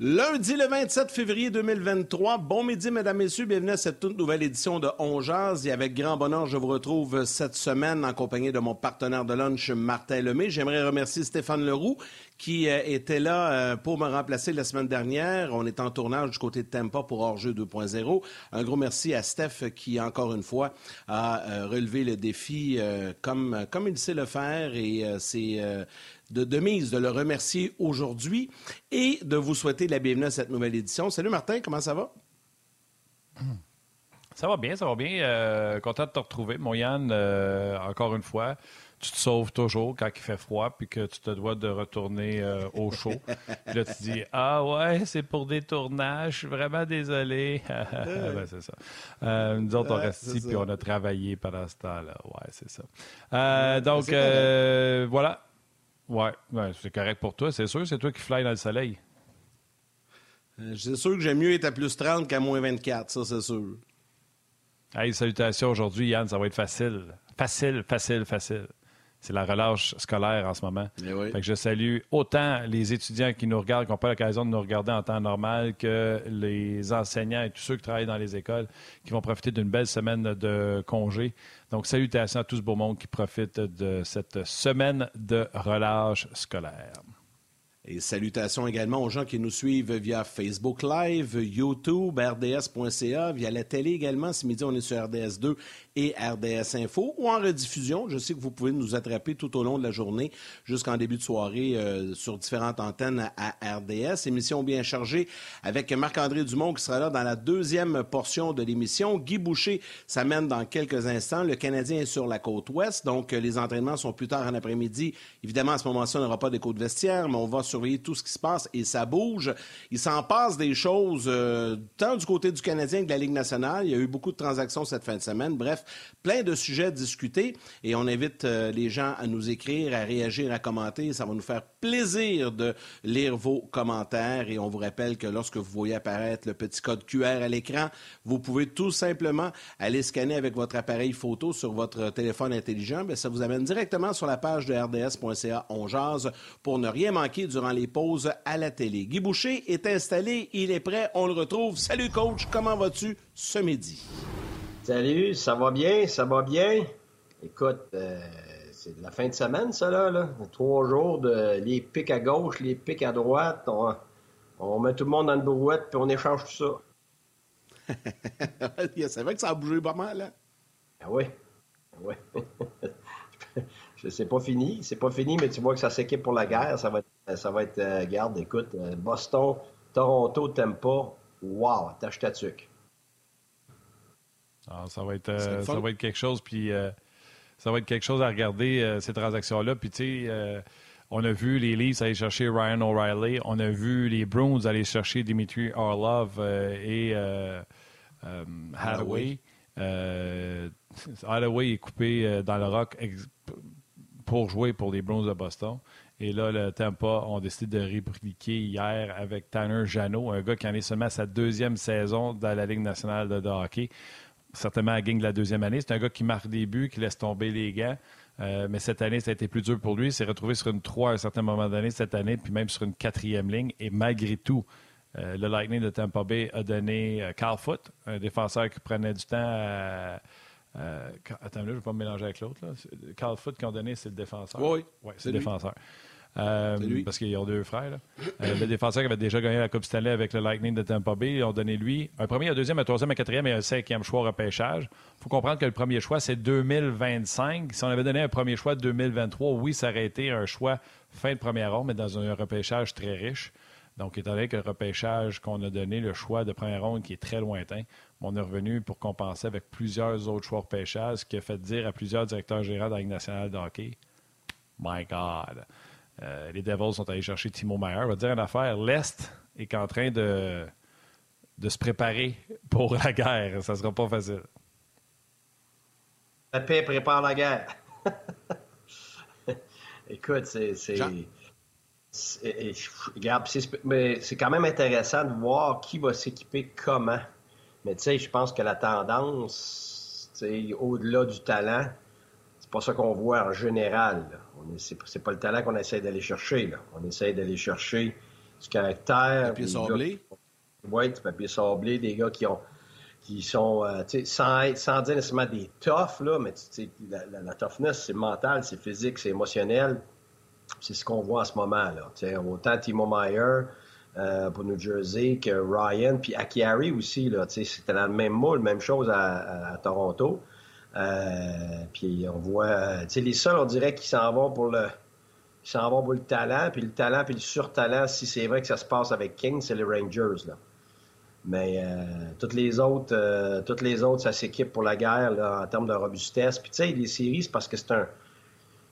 Lundi le 27 février 2023. Bon midi, mesdames, messieurs. Bienvenue à cette toute nouvelle édition de On Jazz. Et avec grand bonheur, je vous retrouve cette semaine en compagnie de mon partenaire de lunch, Martin Lemay. J'aimerais remercier Stéphane Leroux qui euh, était là euh, pour me remplacer la semaine dernière. On est en tournage du côté de Tampa pour Hors-jeu 2.0. Un gros merci à Steph qui, encore une fois, a euh, relevé le défi comme, comme il sait le faire. Et c'est de, mise de le remercier aujourd'hui et de vous souhaiter la bienvenue à cette nouvelle édition. Salut Martin, comment ça va? Ça va bien, ça va bien. Euh, content de te retrouver, mon Yann, euh, encore une fois. Tu te sauves toujours quand il fait froid puis que tu te dois de retourner euh, au chaud. puis là, tu dis Ah ouais, c'est pour des tournages, je suis vraiment désolé. ben, c'est ça. nous autres, on reste ici puis on a travaillé pendant ce temps-là. Ouais, c'est ça. donc, voilà. Oui, ouais, c'est correct pour toi. C'est sûr, c'est toi qui fly dans le soleil. Euh, c'est sûr que j'aime mieux être à plus 30 qu'à moins 24, ça, c'est sûr. Hey, salutations aujourd'hui, Yann, ça va être facile. Facile, facile, facile. C'est la relâche scolaire en ce moment. Fait que je salue autant les étudiants qui nous regardent, qui n'ont pas l'occasion de nous regarder en temps normal, que les enseignants et tous ceux qui travaillent dans les écoles, qui vont profiter d'une belle semaine de congé. Donc, salutations à tout ce beau monde qui profite de cette semaine de relâche scolaire. Et salutations également aux gens qui nous suivent via Facebook Live, YouTube, RDS.ca, via la télé également. Ce midi, on est sur RDS 2 et RDS Info ou en rediffusion. Je sais que vous pouvez nous attraper tout au long de la journée jusqu'en début de soirée euh, sur différentes antennes à RDS. Émission bien chargée avec Marc-André Dumont qui sera là dans la deuxième portion de l'émission. Guy Boucher s'amène dans quelques instants. Le Canadien est sur la côte ouest, donc euh, les entraînements sont plus tard en après-midi. Évidemment, à ce moment-ci, on n'aura pas des côtes vestiaires, mais on va surveiller tout ce qui se passe et ça bouge. Il s'en passe des choses euh, tant du côté du Canadien que de la Ligue nationale. Il y a eu beaucoup de transactions cette fin de semaine. Bref, plein de sujets à discuter et on invite euh, les gens à nous écrire, à réagir, à commenter. Ça va nous faire plaisir de lire vos commentaires et on vous rappelle que lorsque vous voyez apparaître le petit code QR à l'écran, vous pouvez tout simplement aller scanner avec votre appareil photo sur votre téléphone intelligent. Bien, ça vous amène directement sur la page de rds.ca On jase pour ne rien manquer durant les pauses à la télé. Guy Boucher est installé, il est prêt, on le retrouve. Salut coach, comment vas-tu ce midi? Salut, ça va bien, ça va bien? Écoute, euh, c'est la fin de semaine, ça, là, Trois jours de les pics à gauche, les pics à droite. On, met tout le monde dans une brouette, puis on échange tout ça. c'est vrai que ça a bougé pas mal, hein? Ah oui. Ah oui. c'est pas fini, c'est pas fini, mais tu vois que ça s'équipe pour la guerre. Ça va être, ça va être euh, garde, écoute, euh, Boston, Toronto, pas. Wow, tâche ta tuque. Ça, va être, euh, ça va être quelque chose, puis euh, ça va être quelque chose à regarder, euh, ces transactions-là. Puis, tu sais, on a vu les Leafs aller chercher Ryan O'Reilly, on a vu les Bruins aller chercher Dimitri Orlov et Hathaway. Hathaway est coupé dans le rock pour jouer pour les Bruins de Boston. Et là, le Tampa ont décidé de répliquer hier avec Tanner Janot, un gars qui en est seulement à sa deuxième saison dans la Ligue nationale de hockey certainement à gang de la deuxième année. C'est un gars qui marque des buts, qui laisse tomber les gants. Euh, mais cette année, ça a été plus dur pour lui. Il s'est retrouvé sur une 3 à un certain moment donné cette année, puis même sur une quatrième ligne. Et malgré tout, euh, le Lightning de Tampa Bay a donné euh, Carl Foot, un défenseur qui prenait du temps à. attends, là, je ne vais pas me mélanger avec l'autre. Carl Foot qui ont donné, c'est le défenseur. Oui, ouais, c'est le défenseur. Euh, parce qu'ils ont deux frères. Euh, le défenseur qui avait déjà gagné la Coupe Stanley avec le Lightning de Tampa Bay, ils ont donné lui un premier, un deuxième, un troisième, un quatrième et un cinquième choix au repêchage. Il faut comprendre que le premier choix, c'est 2025. Si on avait donné un premier choix de 2023, oui, ça aurait été un choix fin de première ronde, mais dans un repêchage très riche. Donc, étant donné que le repêchage qu'on a donné, le choix de première ronde qui est très lointain, on est revenu pour compenser avec plusieurs autres choix de repêchage, ce qui a fait dire à plusieurs directeurs gérants de la Ligue nationale de hockey, My God, euh, les Devils sont allés chercher Timo Meyer. On va dire une affaire. L'Est est en train de, de se préparer pour la guerre. Ça ne sera pas facile. La paix prépare la guerre. Écoute, c'est. mais c'est quand même intéressant de voir qui va s'équiper comment. Mais tu sais, je pense que la tendance, au-delà du talent, c'est pas ça qu'on voit en général. C'est pas le talent qu'on essaie d'aller chercher. Là. On essaie d'aller chercher du caractère. Papier sablé. Oui, du papier sablé, des gars qui ont qui sont, euh, sans, sans dire nécessairement des toughs, là, mais la, la, toughness, c'est mental, c'est physique, c'est émotionnel. C'est ce qu'on voit en ce moment. Là. Autant Timo Meyer euh, pour New Jersey que Ryan, puis Akiari aussi. C'était dans le même moule, même chose à, Toronto. Euh, puis on voit, les seuls, on dirait qu'ils s'en vont pour le, s'en vont pour le talent, puis le talent, puis le surtalent, si c'est vrai que ça se passe avec King, c'est les Rangers. Là. Mais euh, toutes les autres, euh, toutes les autres, ça s'équipe pour la guerre en termes de robustesse. Puis tu sais, les séries, c'est parce que c'est un,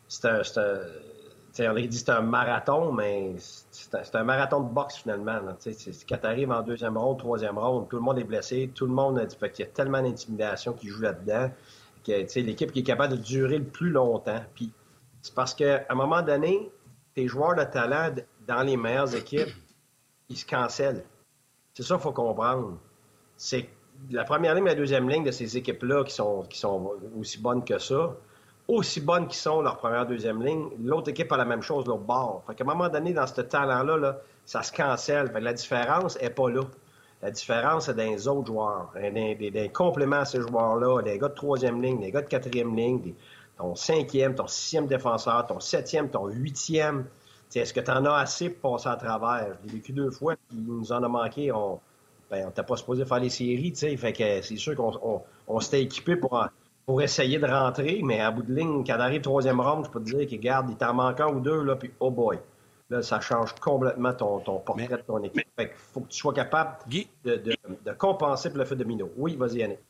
c'est un, c'est un on dit c'est un marathon, mais c'est un, marathon de boxe finalement. quand tu en deuxième ronde, troisième ronde, tout le monde est blessé, tout le monde, fait qu'il y a tellement d'intimidation qui joue là-dedans l'équipe qui est capable de durer le plus longtemps. C'est parce qu'à un moment donné, tes joueurs de talent dans les meilleures équipes, ils se cancellent. C'est ça qu'il faut comprendre. C'est la première ligne et la deuxième ligne de ces équipes-là qui sont, qui sont aussi bonnes que ça, aussi bonnes qu'ils sont leur première deuxième ligne, l'autre équipe a la même chose l'autre bord. Fait qu'à un moment donné, dans ce talent-là, là, ça se cancelle. la différence n'est pas là. La différence, c'est dans les autres joueurs, des, des, compléments à ces joueurs-là, des gars de troisième ligne, des gars de quatrième ligne, ton cinquième, ton sixième défenseur, ton septième, ton huitième. Est-ce que tu en as assez pour passer à travers? Je l'ai vécu deux fois, puis il nous en a manqué. On ben, on pas supposé faire les séries, Fait que c'est sûr qu'on on, s'était équipé pour, pour essayer de rentrer, mais à bout de ligne, quand arrive troisième round, je peux te dire qu'il garde, il t'en manque un ou deux, là, puis oh boy. Là, ça change complètement ton, ton portrait de ton équipe. Fait qu'il faut que tu sois capable de, de, de compenser pour le fait de Mino. Oui, vas-y, Yannick.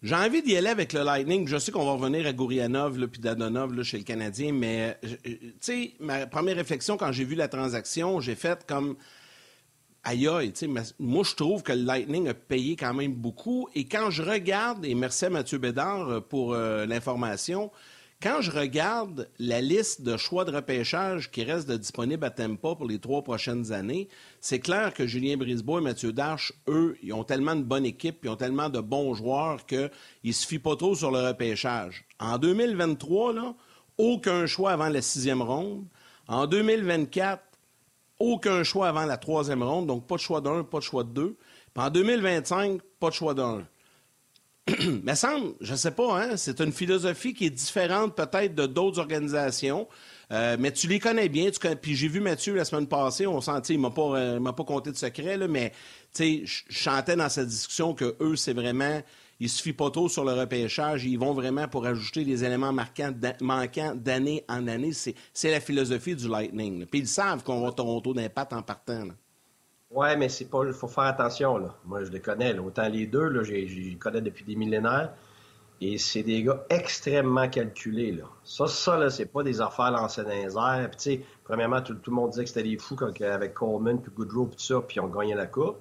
J'ai envie d'y aller avec le Lightning. Je sais qu'on va revenir à Gourianov puis Dadonov chez le Canadien, mais euh, tu sais, ma première réflexion quand j'ai vu la transaction, j'ai fait comme aïe aïe, moi je trouve que le Lightning a payé quand même beaucoup. Et quand je regarde, et merci à Mathieu Bédard euh, pour euh, l'information, quand je regarde la liste de choix de repêchage qui reste disponible à Tempa pour les trois prochaines années, c'est clair que Julien Brisebois et Mathieu Darche, eux, ils ont tellement de bonne équipe, ils ont tellement de bons joueurs qu'ils ne se fient pas trop sur le repêchage. En 2023, là, aucun choix avant la sixième ronde. En 2024, aucun choix avant la troisième ronde, donc pas de choix d'un, pas de choix de deux. Puis en 2025, pas de choix d'un. mais semble, je ne sais pas, hein, c'est une philosophie qui est différente peut-être de d'autres organisations. Euh, mais tu les connais bien. Puis j'ai vu Mathieu la semaine passée, on sentit, il m'a pas, euh, m'a pas compté de secret, là, mais je chantais dans cette discussion que eux, c'est vraiment, il fient pas trop sur le repêchage, ils vont vraiment pour ajouter les éléments manquants d'année en année. C'est, la philosophie du Lightning. Puis ils savent qu'on va Toronto d'impact en partant. Oui, mais c'est pas. Il faut faire attention, là. Moi, je les connais, Autant les deux, là, je les connais depuis des millénaires. Et c'est des gars extrêmement calculés, là. Ça, ça, là, c'est pas des affaires lancées dans les airs. Puis, tu sais, premièrement, tout, le monde disait que c'était des fous quand, avec Coleman, puis Goodrow, puis tout ça, puis ils ont gagné la coupe.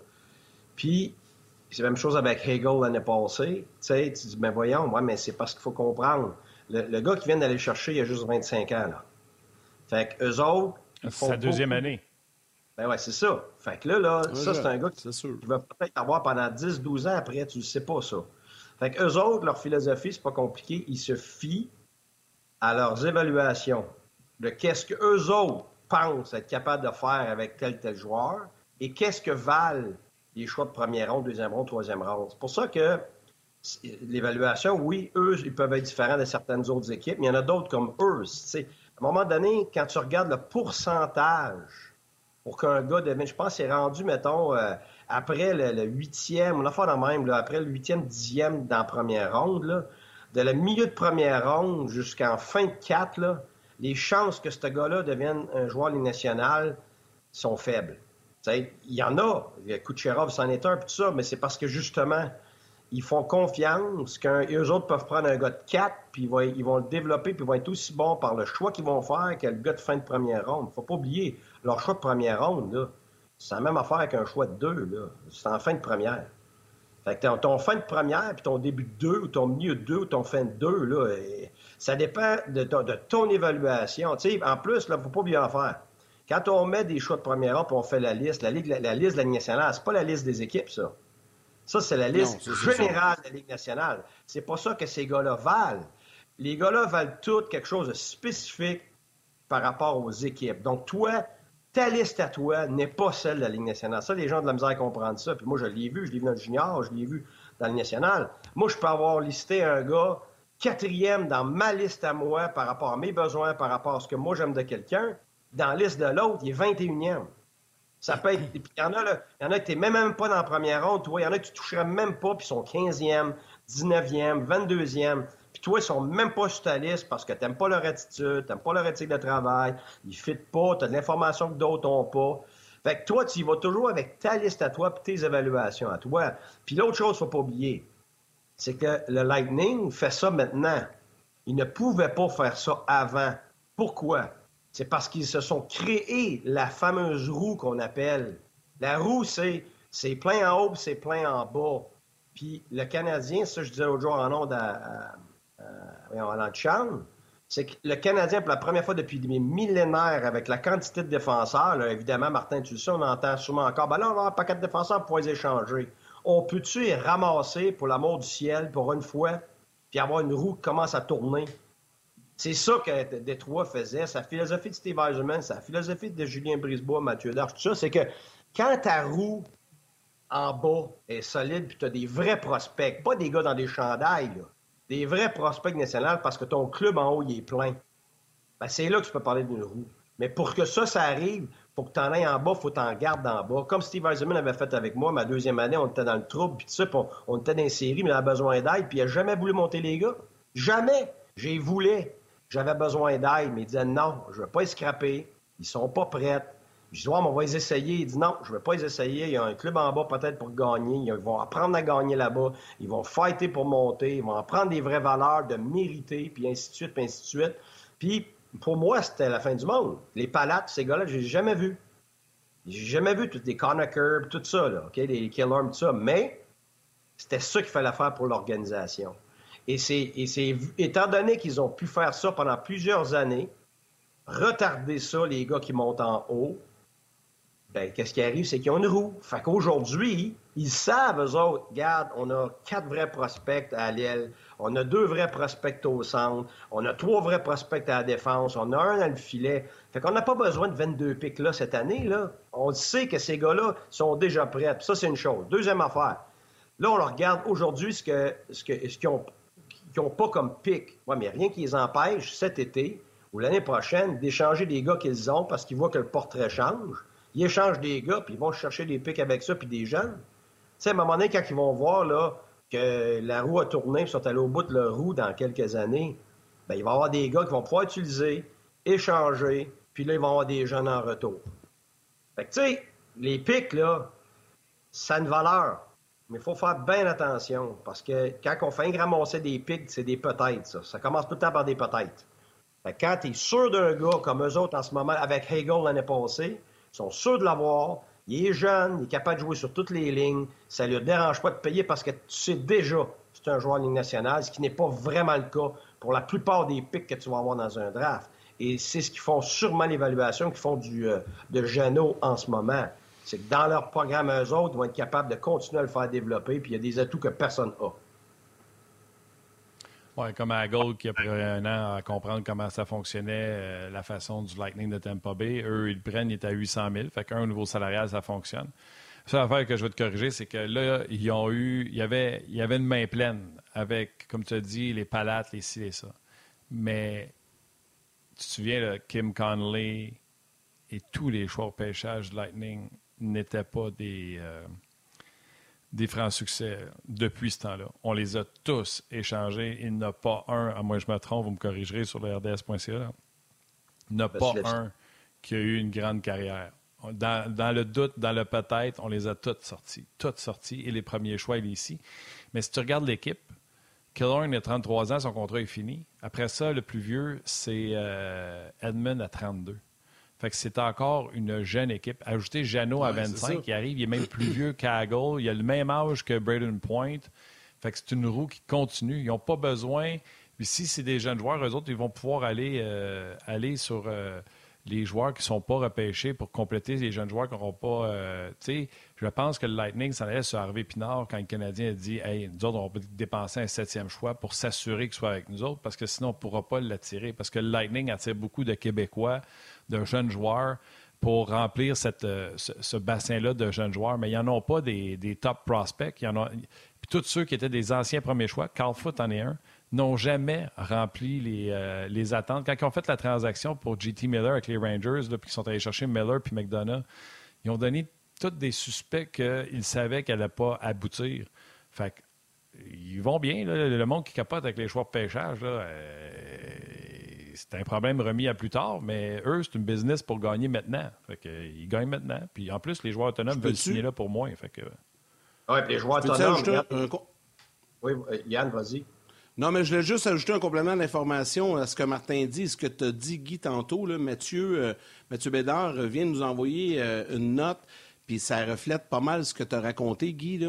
Puis, c'est la même chose avec Hegel l'année passée. Tu sais, tu dis, ben voyons, ouais, mais c'est parce qu'il faut comprendre. Le, gars qui vient d'aller chercher, il a juste 25 ans, là. Fait que eux autres. C'est sa deuxième année. Ben ouais, c'est ça. Fait que là, là ça, c'est un gars qui, va peut-être avoir pendant 10-12 ans après, tu ne sais pas ça. Fait que eux autres, leur philosophie, c'est pas compliqué, ils se fient à leurs évaluations de qu'est-ce que eux autres pensent être capables de faire avec tel tel joueur et qu'est-ce que valent les choix de première ronde, deuxième ronde, troisième ronde. C'est pour ça que l'évaluation, oui, eux, ils peuvent être différents de certaines autres équipes, mais il y en a d'autres comme eux. À un moment donné, quand tu regardes le pourcentage pour qu'un gars devienne. Je pense qu'il est rendu, mettons, euh, après le, huitième, on a fait la même, après le huitième, dixième dans la première ronde, de le milieu de première ronde jusqu'en fin de quatre, les chances que ce gars-là devienne un joueur de nationale sont faibles. il y en a. Kucherov c'en est un, tout ça, mais c'est parce que justement, ils font confiance qu'eux autres peuvent prendre un gars de 4, puis ils vont, ils vont le développer, puis ils vont être aussi bons par le choix qu'ils vont faire que le gars de fin de première ronde. faut pas oublier, leur choix de première ronde, c'est la même affaire qu'un choix de deux. C'est en fin de première. Fait que ton, fin de première, puis ton début de deux, ou ton milieu de deux, ou ton fin de deux, là, ça dépend de ton, évaluation. en plus, il ne faut pas bien faire. Quand on met des choix de première ronde, puis on fait la liste, la, liste de la Ligue nationale, c'est pas la liste des équipes, ça. Ça, c'est la liste générale de la Ligue nationale. C'est pas ça que ces gars-là valent. Les gars-là valent tout quelque chose de spécifique par rapport aux équipes. Donc, toi, ta liste à toi n'est pas celle de la Ligue nationale. Ça, les gens de la misère comprennent ça. Puis moi, je l'ai vu, je l'ai vu dans le junior, je l'ai vu dans le national. Moi, je peux avoir listé un gars quatrième dans ma liste à moi par rapport à mes besoins, par rapport à ce que moi j'aime de quelqu'un. Dans la liste de l'autre, il est 21e. Ça peut être. Il y en a, là, il y en a qui n'es même pas dans la première ronde, toi. Il y en a qui tu toucherais même pas, puis ils sont 15e, 19e, 22e. Puis toi, ils sont même pas sur ta liste parce que tu n'aimes pas leur attitude, tu n'aimes pas leur éthique de travail, ils fitent pas, tu as de l'information que d'autres n'ont pas. Fait que toi, tu y vas toujours avec ta liste à toi puis tes évaluations à toi. Puis l'autre chose, faut pas oublier, c'est que le Lightning fait ça maintenant. Il ne pouvait pas faire ça avant. Pourquoi? C'est parce qu'ils se sont créés la fameuse roue qu'on appelle. La roue, c'est, c'est plein en haut c'est plein en bas. Puis le Canadien, ça je disais l'autre jour en ondes à, en chambre, c'est que le Canadien, pour la première fois depuis des millénaires, avec la quantité de défenseurs, évidemment, Martin, tu le sais, on entend souvent encore, ben là, on a un paquet de défenseurs pour les échanger. On peut-tu les ramasser, pour l'amour du ciel, pour une fois, puis avoir une roue qui commence à tourner? C'est ça que Détroit faisait, sa philosophie de Steve Eisenman, sa philosophie de Julien Brisebois, Mathieu Darche, tout ça, c'est que quand ta roue en bas est solide, puis tu as des vrais prospects, pas des gars dans des chandails, là, des vrais prospects nationaux parce que ton club en haut, il est plein. Ben, c'est là que tu peux parler d'une roue. Mais pour que ça, ça arrive, pour que tu en ailles en bas, il faut que tu en gardes en bas. Comme Steve Eisenman avait fait avec moi, ma deuxième année, on était dans le trouble, puis tout ça, on, était dans une série, mais il avait besoin d'aide, puis il n'a jamais voulu monter les gars. Jamais. J'ai voulu. J'avais besoin d'aide, mais il disait non, je ne vais pas les scraper. Ils sont pas prêts. Je dis, ouais, mais on va les essayer. Il dit, non, je ne vais pas les essayer. Il y a un club en bas peut-être pour gagner. Ils vont apprendre à gagner là-bas. Ils vont fighter pour monter. Ils vont apprendre des vraies valeurs, de mériter, puis ainsi de suite, puis ainsi de suite. Puis, pour moi, c'était la fin du monde. Les palates, ces gars-là, je les ai jamais vus. J'ai jamais vu tous des Curb, tout ça, là, OK? Les Killarm, tout ça. Mais c'était ça qu'il fallait faire pour l'organisation. Et c'est, étant donné qu'ils ont pu faire ça pendant plusieurs années, retarder ça, les gars qui montent en haut, ben, qu'est-ce qui arrive, c'est qu'ils ont une roue. Fait qu'aujourd'hui, ils savent, eux autres, regarde, on a quatre vrais prospects à l'aile, on a deux vrais prospects au centre, on a trois vrais prospects à la défense, on a un dans le filet. Fait qu'on n'a pas besoin de 22 pics là cette année, là. On sait que ces gars-là sont déjà prêts. ça, c'est une chose. Deuxième affaire. Là, on regarde aujourd'hui ce que ce que ce qu'ils ont, ont pas comme pic. Ouais, mais rien qui les empêche cet été ou l'année prochaine d'échanger des gars qu'ils ont parce qu'ils voient que le portrait change ils échangent des gars, puis ils vont chercher des pics avec ça, puis des jeunes. Tu sais, à un moment donné, quand ils vont voir que la roue a tourné, puis sont allés au bout de leur roue dans quelques années, bien, il va y avoir des gars qui vont pouvoir utiliser, échanger, puis là, ils vont avoir des jeunes en retour. Fait que, tu sais, les pics, là, ça a une valeur. Mais il faut faire bien attention, parce que quand on fait ramasser des pics, c'est des peut-être, ça. Ça commence tout le temps par des peut-être. Fait quand tu es sûr d'un gars comme eux autres en ce moment, avec Hegel l'année passée, sont sûrs de l'avoir. Il est jeune, il est capable de jouer sur toutes les lignes. Ça ne lui dérange pas de payer parce que tu sais déjà c'est un joueur de Ligue nationale, ce qui n'est pas vraiment le cas pour la plupart des pics que tu vas avoir dans un draft. Et c'est ce qu'ils font sûrement l'évaluation qu'ils font du, euh, de en ce moment. C'est que dans leur programme, eux autres, ils vont être capables de continuer à le faire développer, puis il y a des atouts que personne n'a. Oui, comme à Gold qui a pris un an à comprendre comment ça fonctionnait, euh, la façon du Lightning de Tampa Bay. Eux, ils prennent, ils étaient à 800 000. Fait qu'un, au niveau salarial, ça fonctionne. La seule que je veux te corriger, c'est que là, ils ont eu, il y avait, il y avait une main pleine avec, comme tu as dit, les palates, les ci, les ça. Mais tu te souviens, Kim Conley et tous les choix au pêchage de Lightning n'étaient pas des. Euh, des francs succès depuis ce temps-là. On les a tous échangés. Il n'y en a pas un, à moins que je me trompe, vous me corrigerez sur le RDS.ca. Il n'y en a pas un qui a eu une grande carrière. Dans, le doute, dans le peut-être, on les a toutes sortis. Toutes sortis. Et les premiers choix, il est ici. Mais si tu regardes l'équipe, Killorn a 33 ans, son contrat est fini. Après ça, le plus vieux, c'est euh, Edmund à 32. Fait que c'est encore une jeune équipe. Ajouter Jano à 25, qui arrive, il est même plus vieux qu'Aggle. Il a le même âge que Braden Point. Fait que c'est une roue qui continue. Ils n'ont pas besoin. si c'est des jeunes joueurs, eux autres, ils vont pouvoir aller, euh, aller sur euh, les joueurs qui ne sont pas repêchés pour compléter les jeunes joueurs qui n'auront pas. Euh, je pense que le Lightning s'en allait sur Harvey Pinard quand le Canadien a dit Hey, nous autres, on va dépenser un septième choix pour s'assurer qu'il soit avec nous autres parce que sinon, on ne pourra pas l'attirer. Parce que le Lightning attire beaucoup de Québécois, de jeunes joueurs pour remplir euh, ce, bassin-là de jeunes joueurs, mais il n'y en a pas des, top prospects. Il puis tous ceux qui étaient des anciens premiers choix, Carl Foot en est un, n'ont jamais rempli les, euh, attentes. Quand ils ont fait la transaction pour JT Miller avec les Rangers, puis qu'ils sont allés chercher Miller puis McDonough, ils ont donné tous des suspects qu'ils savaient qu'elle n'allait pas aboutir. Fait ils vont bien. le monde qui capote avec les choix de pêchage, euh, c'est un problème remis à plus tard, mais eux, c'est une business pour gagner maintenant. Fait ils gagnent maintenant. Puis en plus, les joueurs autonomes veulent signer là pour moins. Fait que... Oui, puis les joueurs autonomes. Oui, Yann, vas-y. Non, mais je voulais juste ajouter un complément d'information à ce que Martin dit, ce que tu as dit, Guy, tantôt. Là, Mathieu, euh, Mathieu Bédard vient de nous envoyer euh, une note, puis ça reflète pas mal ce que tu as raconté, Guy.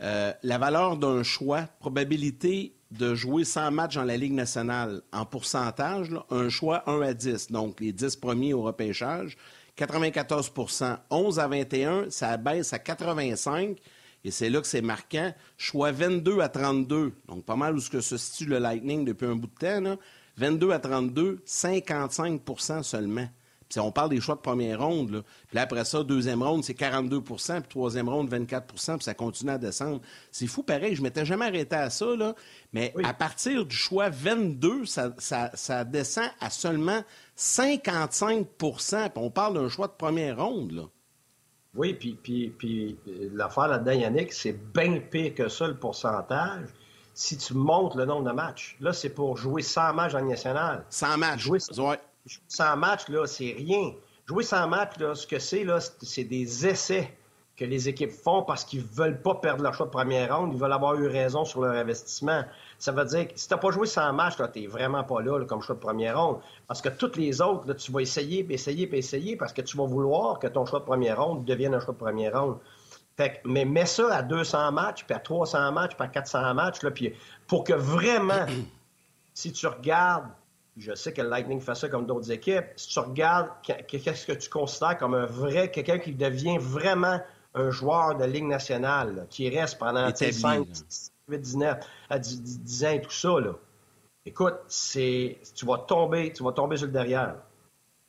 Euh, la valeur d'un choix, probabilité de jouer 100 matchs dans la Ligue nationale en pourcentage, un choix 1 à 10, donc les 10 premiers au repêchage, 94% 11 à 21, ça baisse à 85 et c'est là que c'est marquant. Choix 22 à 32. Donc, pas mal où se situe le Lightning depuis un bout de temps. 22 à 32, 55% seulement. Puis on parle des choix de première ronde. Puis après ça, deuxième ronde, c'est 42% puis troisième ronde, 24% puis ça continue à descendre. C'est fou pareil. Je ne m'étais jamais arrêté à ça. Là. Mais à partir du choix 22, ça, ça descend à seulement 55% puis on parle d'un choix de première ronde. Là. Oui, puis, puis, puis l'affaire là-dedans, Yannick, c'est bien pire que ça, le pourcentage. Si tu montes le nombre de matchs, là, c'est pour jouer 100 matchs en national. 100 matchs, jouer 100 matchs, là, c'est rien. Jouer 100 matchs, là, ce que c'est, là, c'est des essais que les équipes font parce qu'ils veulent pas perdre leur choix de première ronde, ils veulent avoir eu raison sur leur investissement. Ça veut dire que si tu n'as pas joué 100 matchs, tu n'es vraiment pas là, comme choix de première ronde. Parce que toutes les autres, tu vas essayer, puis essayer, essayer, parce que tu vas vouloir que ton choix de première ronde devienne un choix de première ronde. Fait mais mets ça à 200 matchs, puis à 300 matchs, puis à 400 matchs, là, puis pour que vraiment, si tu regardes, je sais que le Lightning fait ça comme d'autres équipes, si tu regardes qu'est-ce que tu considères comme un vrai, quelqu'un qui devient vraiment un joueur de Ligue nationale, qui reste pendant 5, 19, à 10, ans et tout ça, là. Écoute, c'est, tu vas tomber, tu vas tomber sur le derrière.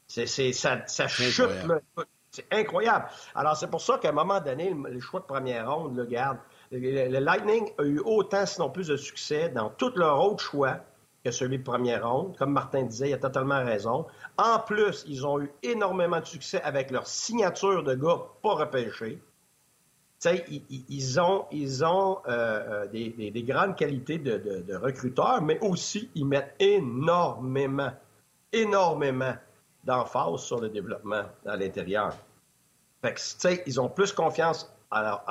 C'est, ça, ça chute, C'est incroyable. Alors, c'est pour ça qu'à un moment donné, le, choix de première ronde, le garde, le, Lightning a eu autant, sinon plus de succès dans tous leurs autres choix que celui de première ronde. Comme Martin disait, il a totalement raison. En plus, ils ont eu énormément de succès avec leur signature de gars pas repêchés ils, ont, ils ont euh, euh, des, grandes qualités de, recruteurs, mais aussi ils mettent énormément, énormément d'emphase sur le développement à l'intérieur. ils ont plus confiance à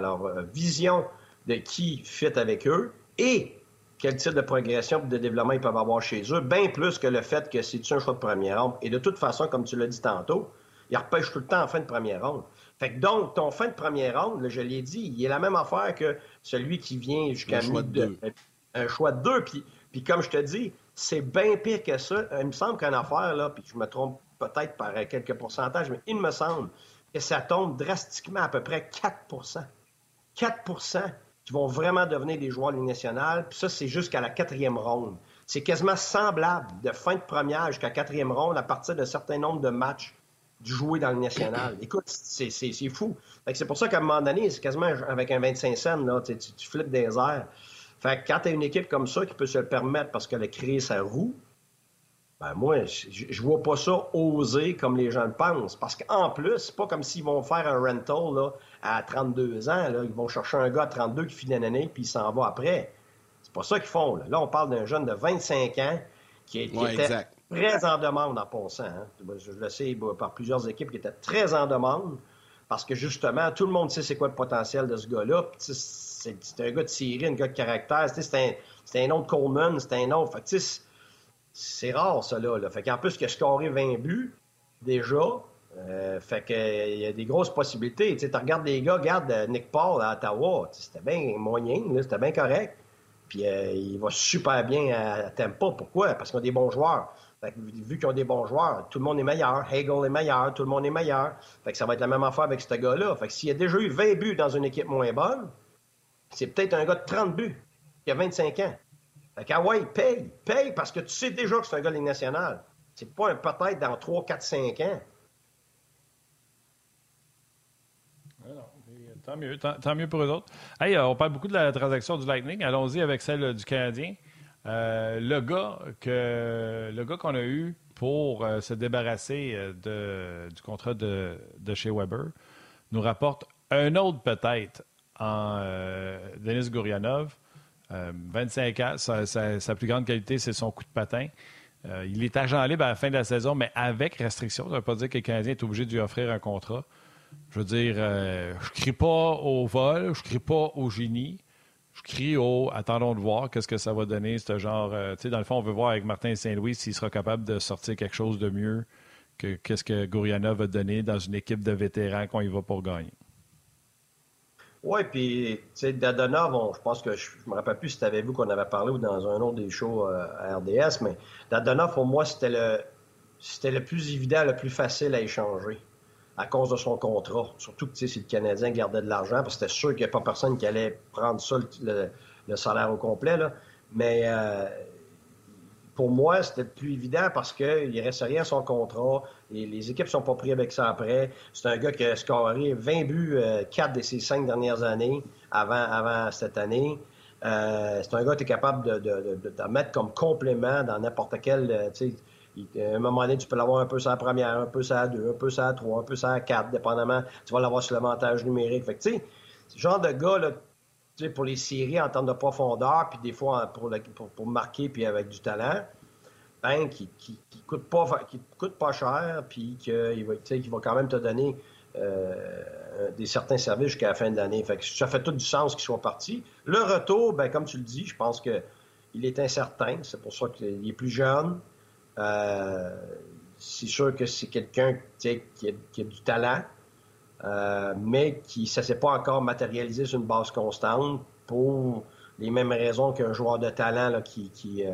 leur, euh, vision de qui fit avec eux et quel type de progression et de développement ils peuvent avoir chez eux, bien plus que le fait que c'est un choix de première ronde. Et de toute façon, comme tu l'as dit tantôt, ils repêchent tout le temps en fin de première ronde. Fait que donc, ton fin de première ronde, je l'ai dit, il est la même affaire que celui qui vient jusqu'à un, un choix de deux. Puis, puis comme je te dis, c'est bien pire que ça. Il me semble qu'en affaire, là, puis je me trompe peut-être par quelques pourcentages, mais il me semble que ça tombe drastiquement à peu près 4% 4 qui vont vraiment devenir des joueurs de nationale. Puis ça, c'est jusqu'à la quatrième ronde. C'est quasiment semblable de fin de première jusqu'à quatrième ronde à partir d'un certain nombre de matchs jouer dans le national. Écoute, c'est fou. C'est pour ça qu'à un moment donné, c'est quasiment avec un 25 cents, là, tu, tu, flippes des airs. Fait que quand tu as une équipe comme ça qui peut se le permettre parce qu'elle a créé sa roue, ben moi, je, vois pas ça oser comme les gens le pensent. Parce qu'en plus, c'est pas comme s'ils vont faire un rental là, à 32 ans. Là. Ils vont chercher un gars à 32 qui finit l'année puis il s'en va après. C'est pas ça qu'ils font. Là, là on parle d'un jeune de 25 ans qui, qui était très en demande en passant. Hein. Je le sais par plusieurs équipes qui étaient très en demande parce que justement, tout le monde sait c'est quoi le potentiel de ce gars-là. C'est un gars de série, un gars de caractère. C'est un, un autre Coleman, c'est un autre. C'est rare, ça, là. Fait qu'en plus, qu'il a scoré 20 buts, déjà. Euh, fait que il y a des grosses possibilités. Tu regardes les gars, regarde euh, Nick Paul à Ottawa, c'était bien moyen, c'était bien correct. Puis euh, il va super bien à, Tampa. Pourquoi? Parce qu'ils ont des bons joueurs. Fait que, vu qu'ils ont des bons joueurs, tout le monde est meilleur. Hagel est meilleur, tout le monde est meilleur. Fait que ça va être la même affaire avec ce gars-là. Fait que s'il a déjà eu 20 buts dans une équipe moins bonne, c'est peut-être un gars de 30 buts qui a 25 ans. Fait paye, paye, parce que tu sais déjà que c'est un gars de Ligue nationale. C'est pas peut-être dans 3, 4, 5 ans. Tant mieux, tant, mieux pour eux autres. Hey, euh, on parle beaucoup de la transaction du Lightning. Allons-y avec celle du Canadien. Euh, le gars qu'on a eu pour euh, se débarrasser du contrat de, de, chez Weber nous rapporte un autre peut-être en Denis Gourianov. 25 ans, sa, plus grande qualité, c'est son coup de patin. il est agent libre à la fin de la saison, mais avec restriction. Ça ne veut pas dire que le Canadien est obligé de lui offrir un contrat. Je veux dire, euh, je crie pas au vol, je crie pas au génie. Je crie au attendons de voir qu'est-ce que ça va donner, ce genre. Euh, tu sais, dans le fond, on veut voir avec Martin Saint-Louis s'il sera capable de sortir quelque chose de mieux que qu'est-ce que Gouriana va donner dans une équipe de vétérans qu'on y va pour gagner. Oui, puis, tu sais, Dadonov, je pense que je, me rappelle plus si c'était avec vous qu'on avait parlé ou dans un autre des shows euh, à RDS, mais Dadonov, pour moi, c'était le, c'était le plus évident, le plus facile à échanger à cause de son contrat. Surtout que si le Canadien gardait de l'argent, parce que c'était sûr qu'il n'y a pas personne qui allait prendre ça, le, salaire au complet. Là. Mais euh, pour moi, c'était plus évident parce qu'il ne reste rien à son contrat. Les équipes ne sont pas prises avec ça après. C'est un gars qui a scoré 20 buts, euh, 4 de ses 5 dernières années, avant, avant cette année. Euh, c'est un gars qui est capable de, de, de, de, mettre comme complément dans n'importe quel. Euh, à un moment donné, tu peux l'avoir un peu sur la première, un peu sur la deux, un peu sur la trois, un peu sur la quatre, dépendamment. Tu vas l'avoir sur l'avantage numérique. Fait que, tu sais, ce genre de gars, là, pour les séries en termes de profondeur, puis des fois pour, pour, marquer, puis avec du talent, ben, qui, qui, coûte pas, qui coûte pas cher, puis qu'il va, va quand même te donner euh, des certains services jusqu'à la fin de l'année. Fait que ça fait tout du sens qu'il soit parti. Le retour, ben, comme tu le dis, je pense que il est incertain. C'est pour ça qu'il est plus jeune. Euh, c'est sûr que c'est quelqu'un qui qui, a, du talent, euh, mais qui ne s'est pas encore matérialisé sur une base constante pour les mêmes raisons qu'un joueur de talent qui, qui,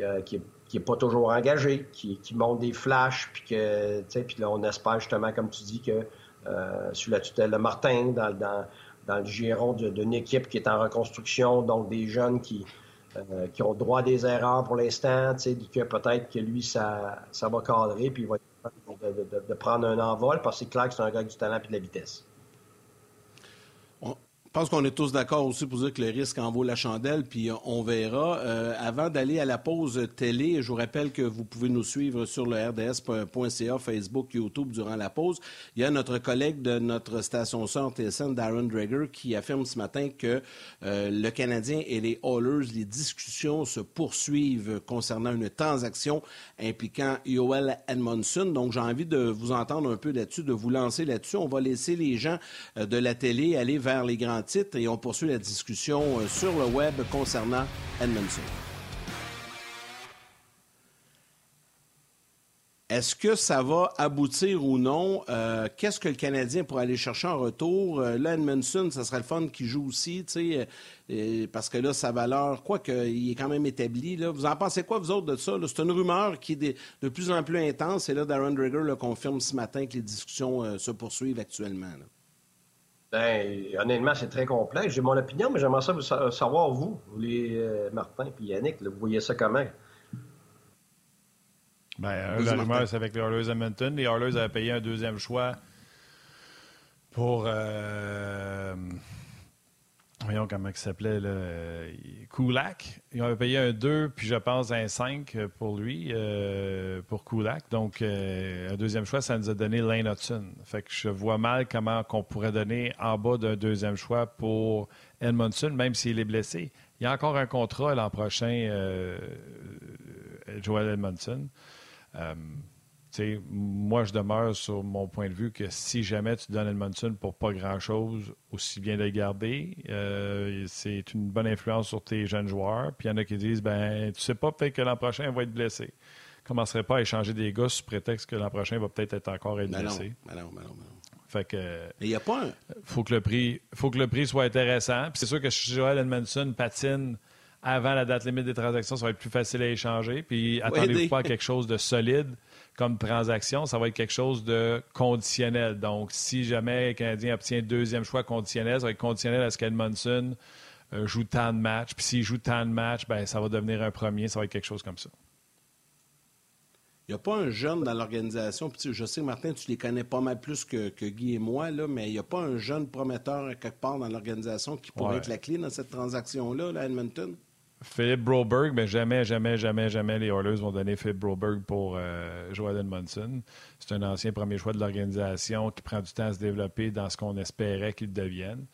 euh, qui, qui est pas toujours engagé, qui, monte des flashs, puis que, puis là, on espère justement, comme tu dis, que euh, sous la tutelle de Martin, dans, dans, dans le giron d'une équipe qui est en reconstruction, donc des jeunes qui, euh, qui ont droit à des erreurs pour l'instant, que peut-être que lui, ça, ça va cadrer, puis il va de, prendre un envol, parce que c'est clair que c'est un gars du talent et de la vitesse. Je pense qu'on est tous d'accord aussi pour dire que le risque en vaut la chandelle, puis on verra. Euh, avant d'aller à la pause télé, je vous rappelle que vous pouvez nous suivre sur le rds.ca, Facebook, YouTube durant la pause. Il y a notre collègue de notre station sœur TSN, Darren Drager, qui affirme ce matin que euh, le Canadien et les Oilers, les discussions se poursuivent concernant une transaction impliquant Yoel Edmondson. Donc, j'ai envie de vous entendre un peu là-dessus, de vous lancer là-dessus. On va laisser les gens euh, de la télé aller vers les grands titre et on poursuit la discussion euh, sur le web concernant Edmondson. Est-ce que ça va aboutir ou non? Euh, qu'est-ce que le Canadien pourrait aller chercher en retour? Euh, là, Edmondson, ça serait le fun qui joue aussi, parce que là, sa valeur, quoi qu'il est quand même établi. Là. Vous en pensez quoi, vous autres, de ça? C'est une rumeur qui est de, plus en plus intense, et là, Darren Drager le confirme ce matin que les discussions se poursuivent actuellement. Ben, honnêtement, c'est très complexe. J'ai mon opinion, mais j'aimerais ça savoir, vous, les euh, Martin et Yannick, vous voyez ça comment? Ben, la rumeur, c'est avec les Oilers Edmonton. Les Oilers avaient payé un deuxième choix pour. Euh, voyons comment il s'appelait, le Kulak. Ils avaient payé un 2, puis je pense un 5 pour lui, euh, pour Kulak. Donc, euh, un deuxième choix, ça nous a donné Lane Hudson. Fait que je vois mal comment qu'on pourrait donner en bas d'un deuxième choix pour Edmondson, même s'il est blessé. Il y a encore un contrat l'an prochain, euh, Joel Edmondson moi, je demeure sur mon point de vue que si jamais tu donnes Edmondson pour pas grand-chose, aussi bien de le garder. Euh, c'est une bonne influence sur tes jeunes joueurs. Puis il y en a qui disent ben tu sais pas, peut-être que l'an prochain, il va être blessé. commencerait pas à échanger des gars sous prétexte que l'an prochain va peut-être être encore être blessé. Fait que. Il a pas Faut que le prix, faut que le prix soit intéressant. Puis c'est sûr que Joel Edmondson patine avant la date limite des transactions, ça va être plus facile à échanger. Puis attendez-vous pas à quelque chose de solide comme transaction, ça va être quelque chose de conditionnel. Donc, si jamais le Canadien obtient deuxième choix conditionnel, ça va être conditionnel à ce qu'Edmondson euh, joue tant de matchs. Puis s'il joue tant de matchs, ben, ça va devenir un premier, ça va être quelque chose comme ça. Il n'y a pas un jeune dans l'organisation. Je sais, Martin, tu les connais pas mal plus que, Guy et moi, là, mais il n'y a pas un jeune prometteur quelque part dans l'organisation qui pourrait être la clé dans cette transaction-là, là, Edmonton? Philippe Broberg, mais jamais, jamais, jamais, jamais les Oilers vont donner Philippe Broberg pour euh, Joel Edmondson. C'est un ancien premier choix de l'organisation qui prend du temps à se développer dans ce qu'on espérait qu'il devienne.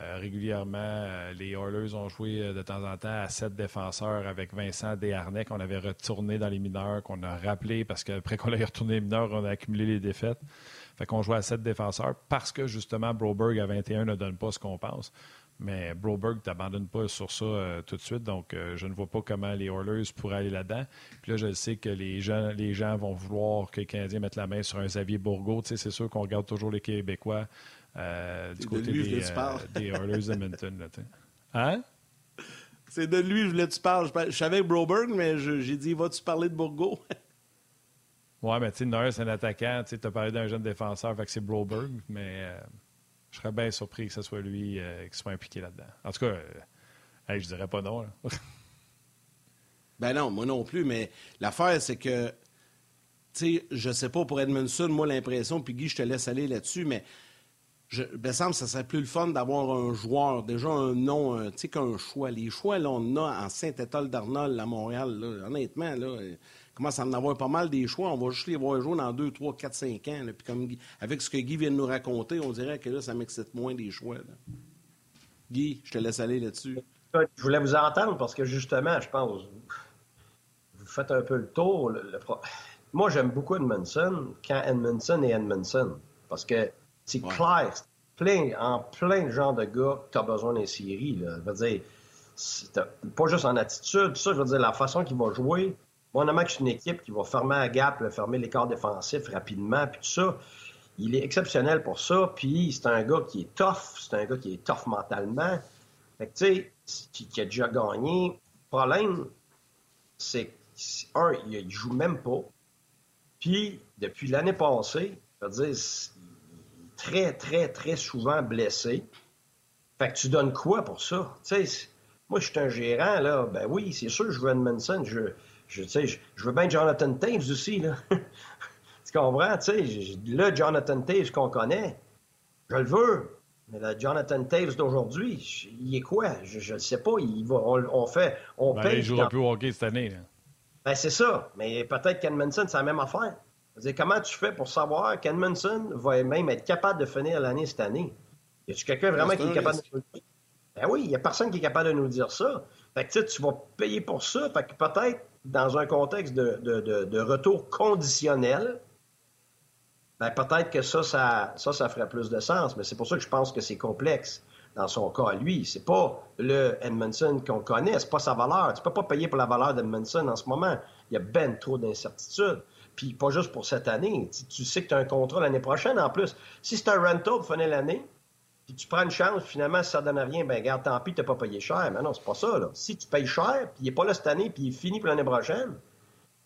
Euh, régulièrement, euh, les Oilers ont joué de temps en temps à sept défenseurs avec Vincent Desharnais qu'on avait retourné dans les mineurs, qu'on a rappelé parce qu'après qu'on l'ait retourné les mineurs, on a accumulé les défaites. Fait qu'on jouait à sept défenseurs parce que justement Broberg à 21 ne donne pas ce qu'on pense. Mais Broberg t'abandonne pas sur ça euh, tout de suite, donc euh, je ne vois pas comment les Oilers pourraient aller là-dedans. Puis là, je sais que les gens, les gens vont vouloir que les Canadiens mettent la main sur un Xavier Bourgault. Tu sais, c'est sûr qu'on regarde toujours les Québécois euh, du côté des, des, Oilers Edmonton. Là, hein? C'est de lui que je voulais que tu parles. Je, savais Broberg, mais j'ai dit, vas-tu parler de Bourgault? ouais, mais tu sais, c'est un attaquant. Tu as parlé d'un jeune défenseur, fait que c'est Broberg, mais je serais bien surpris que ce soit lui euh, qui soit impliqué là-dedans. En tout cas, euh, je dirais pas non. ben non, moi non plus, mais l'affaire, c'est que, tu sais, je sais pas pour Edmondson, moi, l'impression, puis Guy, je te laisse aller là-dessus, mais je, me semble ça serait plus le fun d'avoir un joueur, déjà un nom, tu sais, qu'un choix. Les choix, là, on a en Saint-Étoile d'Arnold à Montréal, là, honnêtement, là commence à en avoir pas mal des choix. On va juste les voir jouer dans 2, 3, 4, 5 ans. Puis comme, avec ce que Guy vient de nous raconter, on dirait que là, ça m'excite moins des choix. Guy, je te laisse aller là-dessus. Je voulais vous entendre parce que justement, je pense, vous faites un peu le tour. Moi, j'aime beaucoup Edmondson quand Edmondson est Edmondson. Parce que c'est clair, plein, en plein genre de gars que tu as besoin série. Là. Je veux dire, pas juste en attitude, ça, je veux dire, la façon qu'il va jouer, Bon, que c'est une équipe qui va fermer la gap, fermer l'écart défensif rapidement, puis tout ça. Il est exceptionnel pour ça, puis c'est un gars qui est tough, c'est un gars qui est tough mentalement. Fait que, tu sais, qui, a déjà gagné. Le problème, c'est un, il, joue même pas. Puis, depuis l'année passée, je veux dire, il est très, très, très souvent blessé. Fait que tu donnes quoi pour ça? Tu moi, je suis un gérant, là. Ben oui, c'est sûr, je veux Edmondson. Je, je, je veux bien Jonathan Taves aussi, là. tu comprends? Tu sais, le Jonathan Taves qu'on connaît, je le veux. Mais le Jonathan Taves d'aujourd'hui, il est quoi? Je ne sais pas. Il va, on, fait. On ben, paye. Il jouera plus au hockey cette année. Ben, c'est ça. Mais peut-être qu'Edmondson, c'est la même affaire. comment tu fais pour savoir qu'Edmondson va même être capable de finir l'année cette année? Y a-tu quelqu'un vraiment qui est capable de nous dire? Ben oui, il n'y a personne qui est capable de nous dire ça. Fait que tu vas payer pour ça. Fait que peut-être dans un contexte de, retour conditionnel, ben peut-être que ça ça, ça, ferait plus de sens. Mais c'est pour ça que je pense que c'est complexe dans son cas à lui. C'est pas le Edmondson qu'on connaît, c'est pas sa valeur. Tu peux pas payer pour la valeur d'Edmondson en ce moment. Il y a ben trop d'incertitudes. Puis pas juste pour cette année. Tu, sais que tu as un contrat l'année prochaine en plus. Si c'est un rental finir l'année, puis tu prends une chance, finalement, si ça donne rien, ben regarde, tant pis, tu n'as pas payé cher. Mais non, c'est pas ça, là. Si tu payes cher, puis il n'est pas là cette année, puis il finit pour l'année prochaine,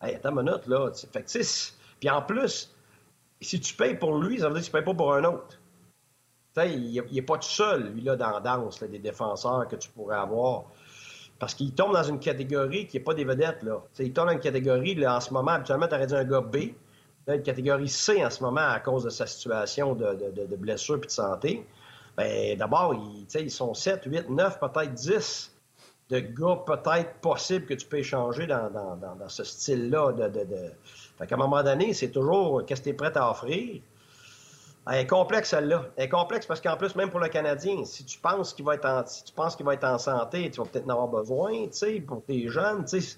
hey, attends une minute, là. Fait que, puis en plus, si tu payes pour lui, ça veut dire que tu payes pas pour un autre. Tu sais, il n'est pas tout seul, lui, là, dans la danse, des défenseurs que tu pourrais avoir. Parce qu'il tombe dans une catégorie qui n'est pas des vedettes, là. il tombe dans une catégorie, là, en ce moment, habituellement, tu aurais dit un gars B. Là, une catégorie C en ce moment à cause de sa situation de, de blessure et de santé. Ben, d'abord, ils, ils sont 7, 8, 9, peut-être 10 de gars peut-être possibles que tu peux échanger dans, ce style-là. De, Fait qu'à un moment donné, c'est toujours qu'est-ce que tu es prêt à offrir? Elle est complexe, celle-là. Elle est complexe parce qu'en plus, même pour le Canadien, si tu penses qu'il va être en, tu penses qu'il va être en santé, tu vas peut-être en avoir besoin, tu sais, pour tes jeunes, tu sais.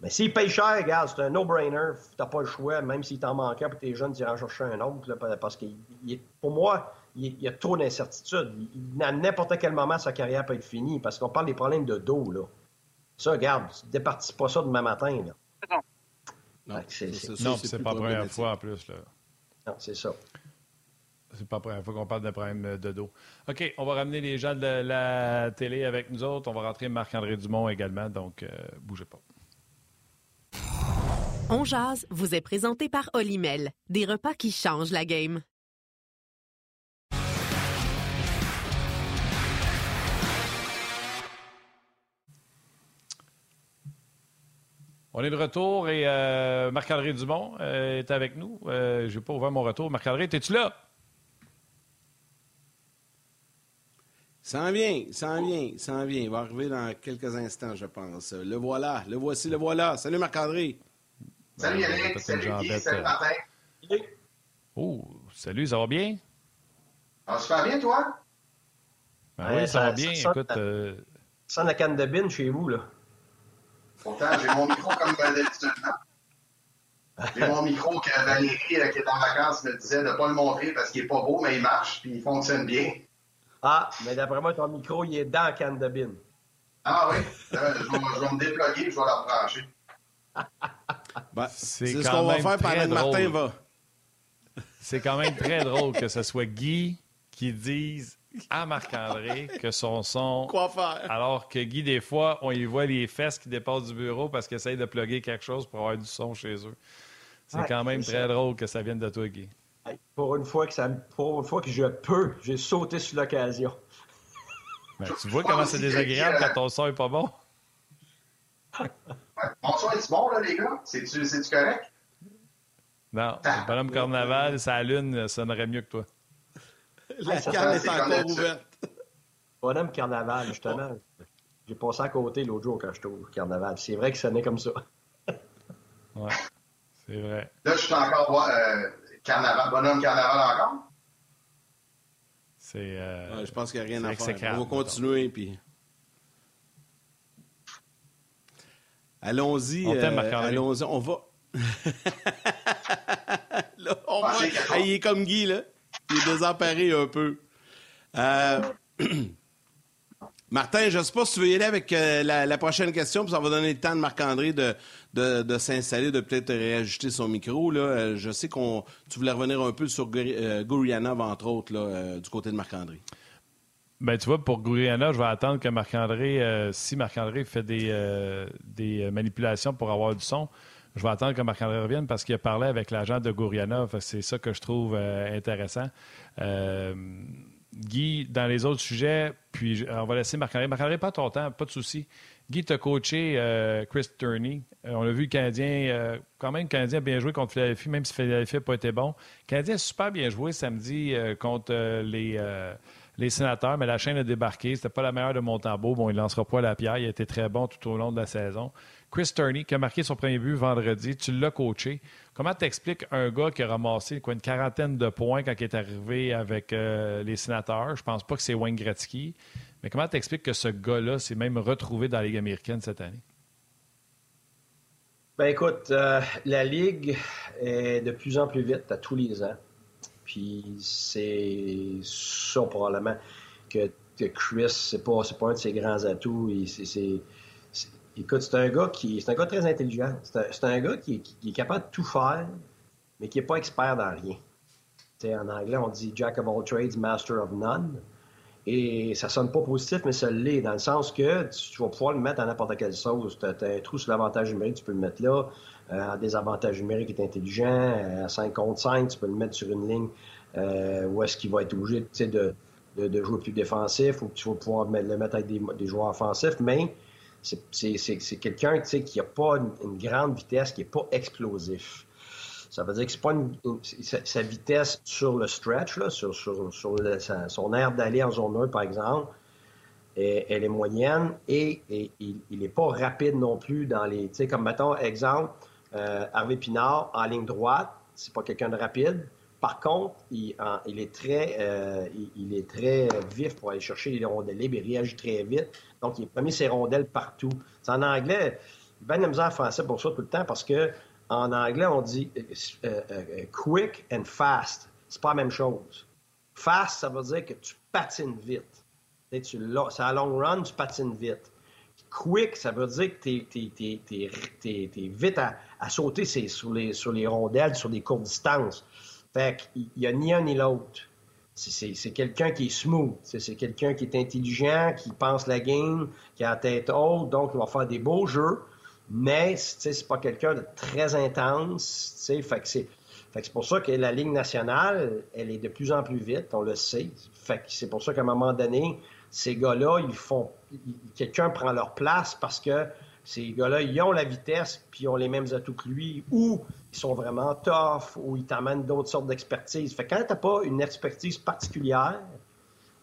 Mais s'il paye cher, regarde, c'est un no-brainer. T'as pas le choix, même s'il t'en manque un, pour tes jeunes, tu en chercher un autre, parce que pour moi, il, y a trop d'incertitudes. À n'importe quel moment, sa carrière peut être finie parce qu'on parle des problèmes de dos. Là. Ça, regarde, ne départis pas ça demain matin. Là. Non, c'est pas la première fois en plus. Là. Non, c'est ça. C'est pas la première fois qu'on parle de problème de dos. OK, on va ramener les gens de la télé avec nous autres. On va rentrer Marc-André Dumont également, donc euh, bougez pas. On jase vous est présenté par Olimel, des repas qui changent la game. On est de retour et euh, Marc-André Dumont euh, est avec nous. Euh, je n'ai pas ouvert mon retour. Marc-André, es-tu là? Ça en vient, ça en vient, ça en vient. Il va arriver dans quelques instants, je pense. Le voilà, le voici, le voilà. Salut Marc-André. Salut Yannick, salut Guy, salut Martin. Oh, salut, ça va bien? Ça va super bien, toi? Ben oui, ça, va bien. Écoute. Sans la canne de bine chez vous, là. Pourtant, j'ai mon micro comme d'habitude. J'ai mon micro que Valérie, qui est en vacances, me disait de ne pas le montrer parce qu'il n'est pas beau, mais il marche puis il fonctionne bien. Ah, mais d'après moi, ton micro, il est dans la canne de bine. Ah oui, euh, je, vais, me déploguer et je vais la rebrancher. Ben, c'est ce qu'on va faire pendant que Martin va. C'est quand même très drôle que ce soit Guy qui dise à Marc-André que son son. Quoi faire? Alors que Guy, des fois, on y voit les fesses qui dépassent du bureau parce qu'il essaye de plugger quelque chose pour avoir du son chez eux. C'est quand même très drôle que ça vienne de toi, Guy. Pour une fois que, ça, pour une fois que je peux, j'ai sauté sur l'occasion. Ben, tu vois comment c'est désagréable quand ton son est pas bon? Mon son est bon, là, les gars? C'est-tu correct? Non, le bonhomme carnaval, sa lune sonnerait mieux que toi. La canne est encore ouverte. Bonhomme carnaval, justement. J'ai passé à côté l'autre jour quand j'étais au carnaval. C'est vrai que ça n'est comme ça. ouais, c'est vrai. Là, je suis encore euh, carnaval, bonhomme carnaval encore? C'est. Euh, je pense qu'il n'y a rien à faire. On va continuer, puis. Allons-y. On euh, Allons-y. On va. là, on va... il est comme Guy, là. Il désemparé un peu. Euh, Martin, je ne sais pas si tu veux y aller avec euh, la, prochaine question, puis ça va donner le temps de Marc-André de, de, s'installer, de peut-être réajuster son micro. Là. Euh, je sais qu'on tu voulais revenir un peu sur Gurianov, entre autres, là, du côté de Marc-André. Ben, tu vois, pour Gurianov, je vais attendre que Marc-André, si Marc-André fait des, des manipulations pour avoir du son, je vais attendre que Marc-André revienne parce qu'il a parlé avec l'agent de Gourianov. C'est ça que je trouve euh, intéressant. Euh, Guy, dans les autres sujets, puis on va laisser Marc-André. Marc-André, pas ton temps, pas de souci. Guy, tu coaché euh, Chris Turney. on a vu le Canadien, quand même, le Canadien a bien joué contre Philadelphie, même si Philadelphie n'a pas été bon. Le Canadien a super bien joué samedi contre les, les sénateurs, mais la chaîne a débarqué. C'était pas la meilleure de Montembeau. Bon, il lancera pas la pierre. Il a été très bon tout au long de la saison. Chris Turney, qui a marqué son premier but vendredi, tu l'as coaché. Comment t'expliques un gars qui a ramassé quoi, une quarantaine de points quand il est arrivé avec euh, les sénateurs? Je pense pas que c'est Wayne Gretzky. Mais comment t'expliques que ce gars-là s'est même retrouvé dans la Ligue américaine cette année? Ben écoute, euh, la Ligue est de plus en plus vite à tous les ans. Puis c'est ça probablement que, Chris, c'est pas, pas un de ses grands atouts. Écoute, c'est un gars qui c'est un gars très intelligent. C'est un, gars qui, est capable de tout faire, mais qui n'est pas expert dans rien. en anglais, on dit Jack of all trades, master of none. Et ça sonne pas positif, mais ça l'est, dans le sens que tu, vas pouvoir le mettre à n'importe quelle sauce. Tu as, un trou sur l'avantage numérique, tu peux le mettre là. Euh, des avantages numériques est intelligent. Euh, à 5 contre 5, tu peux le mettre sur une ligne euh, où est-ce qu'il va être obligé de, de, jouer plus défensif ou tu vas pouvoir le mettre avec des, des joueurs offensifs. Mais c'est quelqu'un qui n'a pas une, grande vitesse, qui n'est pas explosif. Ça veut dire que c'est pas une, sa, vitesse sur le stretch, là, sur, sur, son aire d'aller en zone 1, par exemple, elle est moyenne et, il n'est pas rapide non plus dans les. Tu sais, comme mettons, exemple, euh, Harvey Pinard en ligne droite, c'est pas quelqu'un de rapide. Par contre, il, est très, euh, il, est très vif pour aller chercher les rondelles libres. Il réagit très vite. Donc, il a mis ses rondelles partout. en anglais, de la misère en français pour ça tout le temps parce que en anglais, on dit euh, euh, quick and fast. C'est pas la même chose. Fast, ça veut dire que tu patines vite. C'est à long run, tu patines vite. quick, ça veut dire que tu es, vite à, sauter sur, les, sur les rondelles, sur des courtes distances. Fait qu'il n'y a ni un ni l'autre. C'est quelqu'un qui est smooth, c'est quelqu'un qui est intelligent, qui pense la game, qui a la tête haute, donc il va faire des beaux jeux, mais c'est pas quelqu'un de très intense. Fait que c'est pour ça que la Ligue nationale, elle est de plus en plus vite, on le sait. Fait que c'est pour ça qu'à un moment donné, ces gars-là, ils font. Quelqu'un prend leur place parce que ces gars-là, ils ont la vitesse, puis ils ont les mêmes atouts que lui, ou ils sont vraiment tough, ou ils t'amènent d'autres sortes d'expertise. Fait que quand tu n'as pas une expertise particulière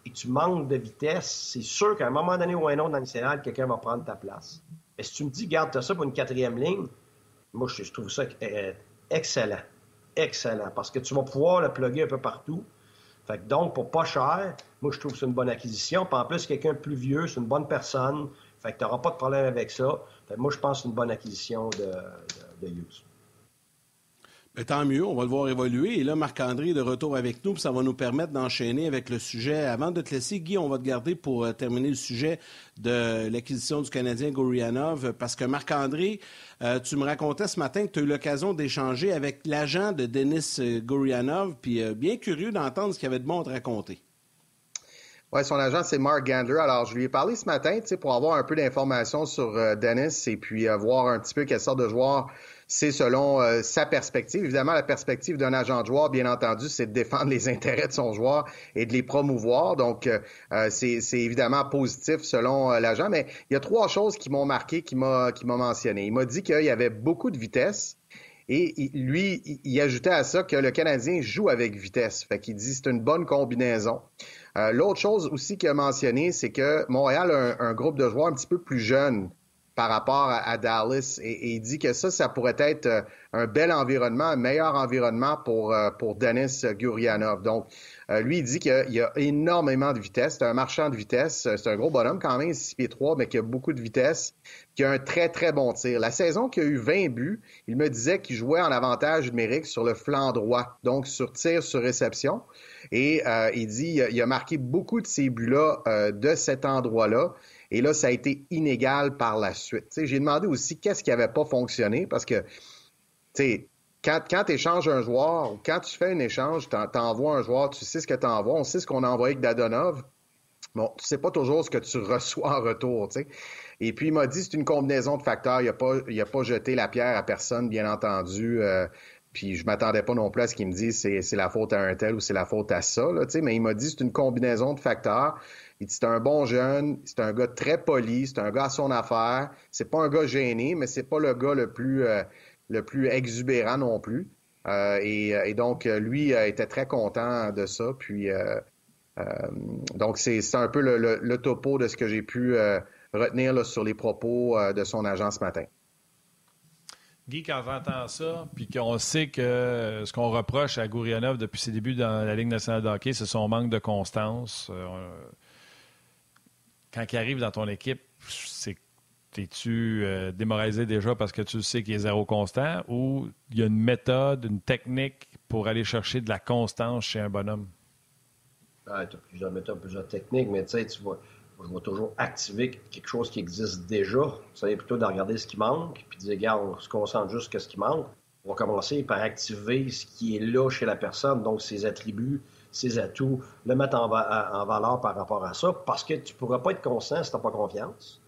et tu manques de vitesse, c'est sûr qu'à un moment donné ou un autre dans le national, quelqu'un va prendre ta place. Et si tu me dis, garde ça pour une quatrième ligne, moi, je, trouve ça euh, excellent. Excellent. Parce que tu vas pouvoir le plugger un peu partout. Fait que donc, pour pas cher, moi, je trouve que c'est une bonne acquisition. Puis en plus, quelqu'un plus vieux, c'est une bonne personne. Fait que tu n'auras pas de problème avec ça. moi, je pense que c'est une bonne acquisition de, de ben, tant mieux, on va le voir évoluer. Et là, Marc-André est de retour avec nous, puis ça va nous permettre d'enchaîner avec le sujet. Avant de te laisser, Guy, on va te garder pour euh, terminer le sujet de l'acquisition du Canadien Gorianov, parce que Marc-André, euh, tu me racontais ce matin que tu as eu l'occasion d'échanger avec l'agent de Denis euh, Gorianov, puis bien curieux d'entendre ce qu'il y avait de bon à te raconter. Oui, son agent, c'est Mark Gander. Alors, je lui ai parlé ce matin, pour avoir un peu d'informations sur Dennis et puis voir un petit peu quelle sorte de joueur c'est selon euh, sa perspective. Évidemment, la perspective d'un agent de joueur, bien entendu, c'est de défendre les intérêts de son joueur et de les promouvoir. Donc, euh, euh, c'est évidemment positif selon l'agent. Mais il y a trois choses qui m'ont marqué, qui m'a qui m'a mentionné. Il m'a dit qu'il y avait beaucoup de vitesse. Et lui, il ajoutait à ça que le Canadien joue avec vitesse. Fait qu'il dit c'est une bonne combinaison. L'autre chose aussi qu'il a mentionné, c'est que Montréal a un, groupe de joueurs un petit peu plus jeunes par rapport à, Dallas et, il dit que ça, ça pourrait être euh, un bel environnement, un meilleur environnement pour, euh, pour Denis Gurianov. Donc, euh, lui, il dit qu'il y, a énormément de vitesse. C'est un marchand de vitesse. C'est un gros bonhomme quand même, 6 pieds 3, mais qui a beaucoup de vitesse, qui a un très, très bon tir. La saison qui a eu 20 buts, il me disait qu'il jouait en avantage numérique sur le flanc droit, donc sur tir, sur réception. Et il dit il a marqué beaucoup de ces buts-là de cet endroit-là. Et là, ça a été inégal par la suite. J'ai demandé aussi qu'est-ce qui n'avait pas fonctionné parce que, quand, quand tu échanges un joueur ou quand tu fais un échange, tu envoies un joueur, tu sais ce que tu envoies. On sait ce qu'on a envoyé avec Dadonov. Bon, tu sais pas toujours ce que tu reçois en retour, tu sais. Et puis, il m'a dit c'est une combinaison de facteurs. Il n'a pas, jeté la pierre à personne, bien entendu. Euh, puis je m'attendais pas non plus à ce qu'il me dise c'est, c'est la faute à un tel ou c'est la faute à ça, là, mais il m'a dit c'est une combinaison de facteurs. Il dit c'est un bon jeune, c'est un gars très poli, c'est un gars à son affaire. C'est pas un gars gêné, mais c'est pas le gars le plus euh, le plus exubérant non plus. Euh, et, donc lui était très content de ça. Puis euh, donc c'est, un peu le, topo de ce que j'ai pu retenir sur les propos de son agent ce matin. Guy, quand j'entends ça, puis qu'on sait que ce qu'on reproche à Gourianov depuis ses débuts dans la Ligue nationale de hockey, c'est son manque de constance quand il arrive dans ton équipe, c'est es-tu euh, démoralisé déjà parce que tu sais qu'il est zéro constant ou il y a une méthode, une technique pour aller chercher de la constance chez un bonhomme? Ah, tu as plusieurs méthodes, plusieurs techniques, mais tu sais, tu vois, je vais toujours activer quelque chose qui existe déjà. Veut plutôt de regarder ce qui manque, puis de dire, regarde, on se concentre juste sur ce qui manque. On va commencer par activer ce qui est là chez la personne, donc ses attributs, ses atouts, le mettre en, valeur par rapport à ça, parce que tu ne pourras pas être constant si tu n'as pas confiance.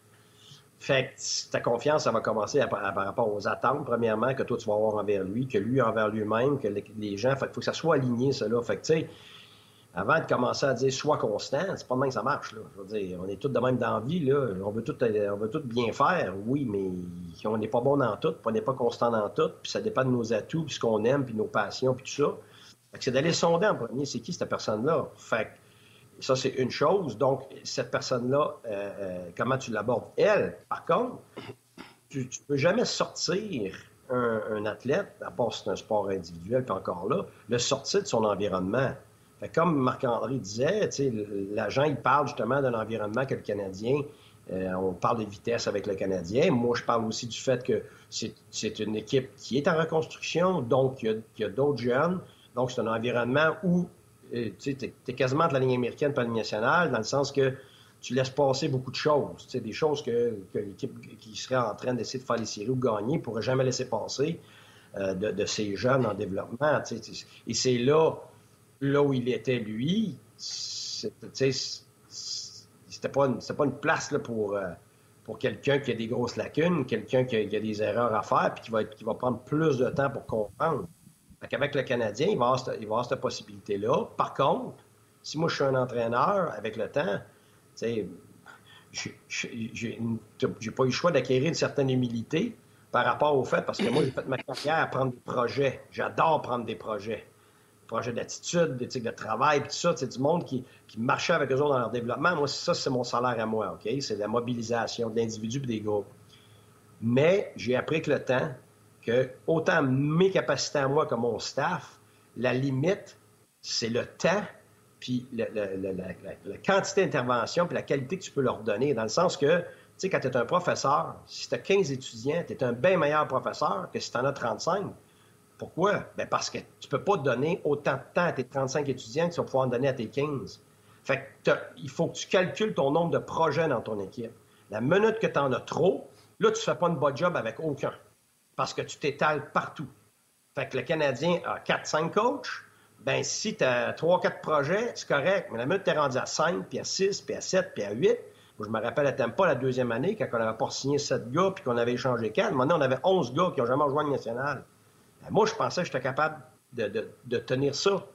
Fait que ta confiance, ça va commencer par rapport aux attentes, premièrement, que toi, tu vas avoir envers lui, que lui envers lui-même, que les, gens. Fait faut que ça soit aligné, cela. Fait que, tu sais, avant de commencer à dire sois constant, c'est pas de même que ça marche. Là. On est tous de même dans la vie. Là. On, veut tout, on veut bien faire, oui, mais on n'est pas bon dans tout, puis on n'est pas constant dans tout, puis ça dépend de nos atouts, puis ce qu'on aime, puis nos passions, puis tout ça c'est d'aller sonder en premier, c'est qui cette personne-là? Fait ça, c'est une chose. Donc, cette personne-là, euh, euh, comment tu l'abordes? Elle, par contre, tu ne peux jamais sortir un, athlète, à part si c'est un sport individuel, puis encore là, le sortir de son environnement. Fait comme Marc-André disait, l'agent, il parle justement d'un environnement que le Canadien, euh, on parle de vitesse avec le Canadien. Moi, je parle aussi du fait que c'est une équipe qui est en reconstruction, donc il y a d'autres jeunes. Donc, c'est un environnement où euh, tu es, quasiment de la ligne américaine, pas la ligne nationale, dans le sens que tu laisses passer beaucoup de choses. des choses que, l'équipe qui serait en train d'essayer de faire les séries ou gagner ne pourrait jamais laisser passer euh, de, ces jeunes en développement. Et c'est là, là où il était, lui, c'était pas, une, pas une place là, pour, euh, pour quelqu'un qui a des grosses lacunes, quelqu'un qui, a des erreurs à faire puis qui va, qui va prendre plus de temps pour comprendre. Avec le Canadien, il va avoir cette, possibilité-là. Par contre, si moi je suis un entraîneur, avec le temps, j'ai pas eu le choix d'acquérir une certaine humilité par rapport au fait, parce que moi, j'ai fait ma carrière à prendre des projets. J'adore prendre des projets. Projets d'attitude, d'éthique de travail, tout ça. C'est du monde qui, marchait avec eux autres dans leur développement. Moi, ça, c'est mon salaire à moi, OK? C'est la mobilisation de et des groupes. Mais j'ai appris que le temps, que autant mes capacités à moi que mon staff, la limite, c'est le temps puis la, quantité d'intervention, puis la qualité que tu peux leur donner, dans le sens que, tu sais, quand tu es un professeur, si tu as 15 étudiants, tu es un bien meilleur professeur que si tu en as 35. Pourquoi? Bien parce que tu peux pas donner autant de temps à tes 35 étudiants que tu vas pouvoir en donner à tes 15. Fait que il faut que tu calcules ton nombre de projets dans ton équipe. La minute que tu en as trop, là, tu fais pas une bonne job avec aucun. Parce que tu t'étales partout. Fait que le Canadien a 4-5 coachs, ben si tu as 3-4 projets, c'est correct. Mais la minute tu es rendu à 5, puis à 6, puis à 7, puis à 8, je me rappelle à pas la deuxième année, quand on n'avait pas signé 7 gars, puis qu'on avait échangé 4. Maintenant, on avait 11 gars qui n'ont jamais rejoint le national. Ben, moi, je pensais que j'étais capable de, tenir ça.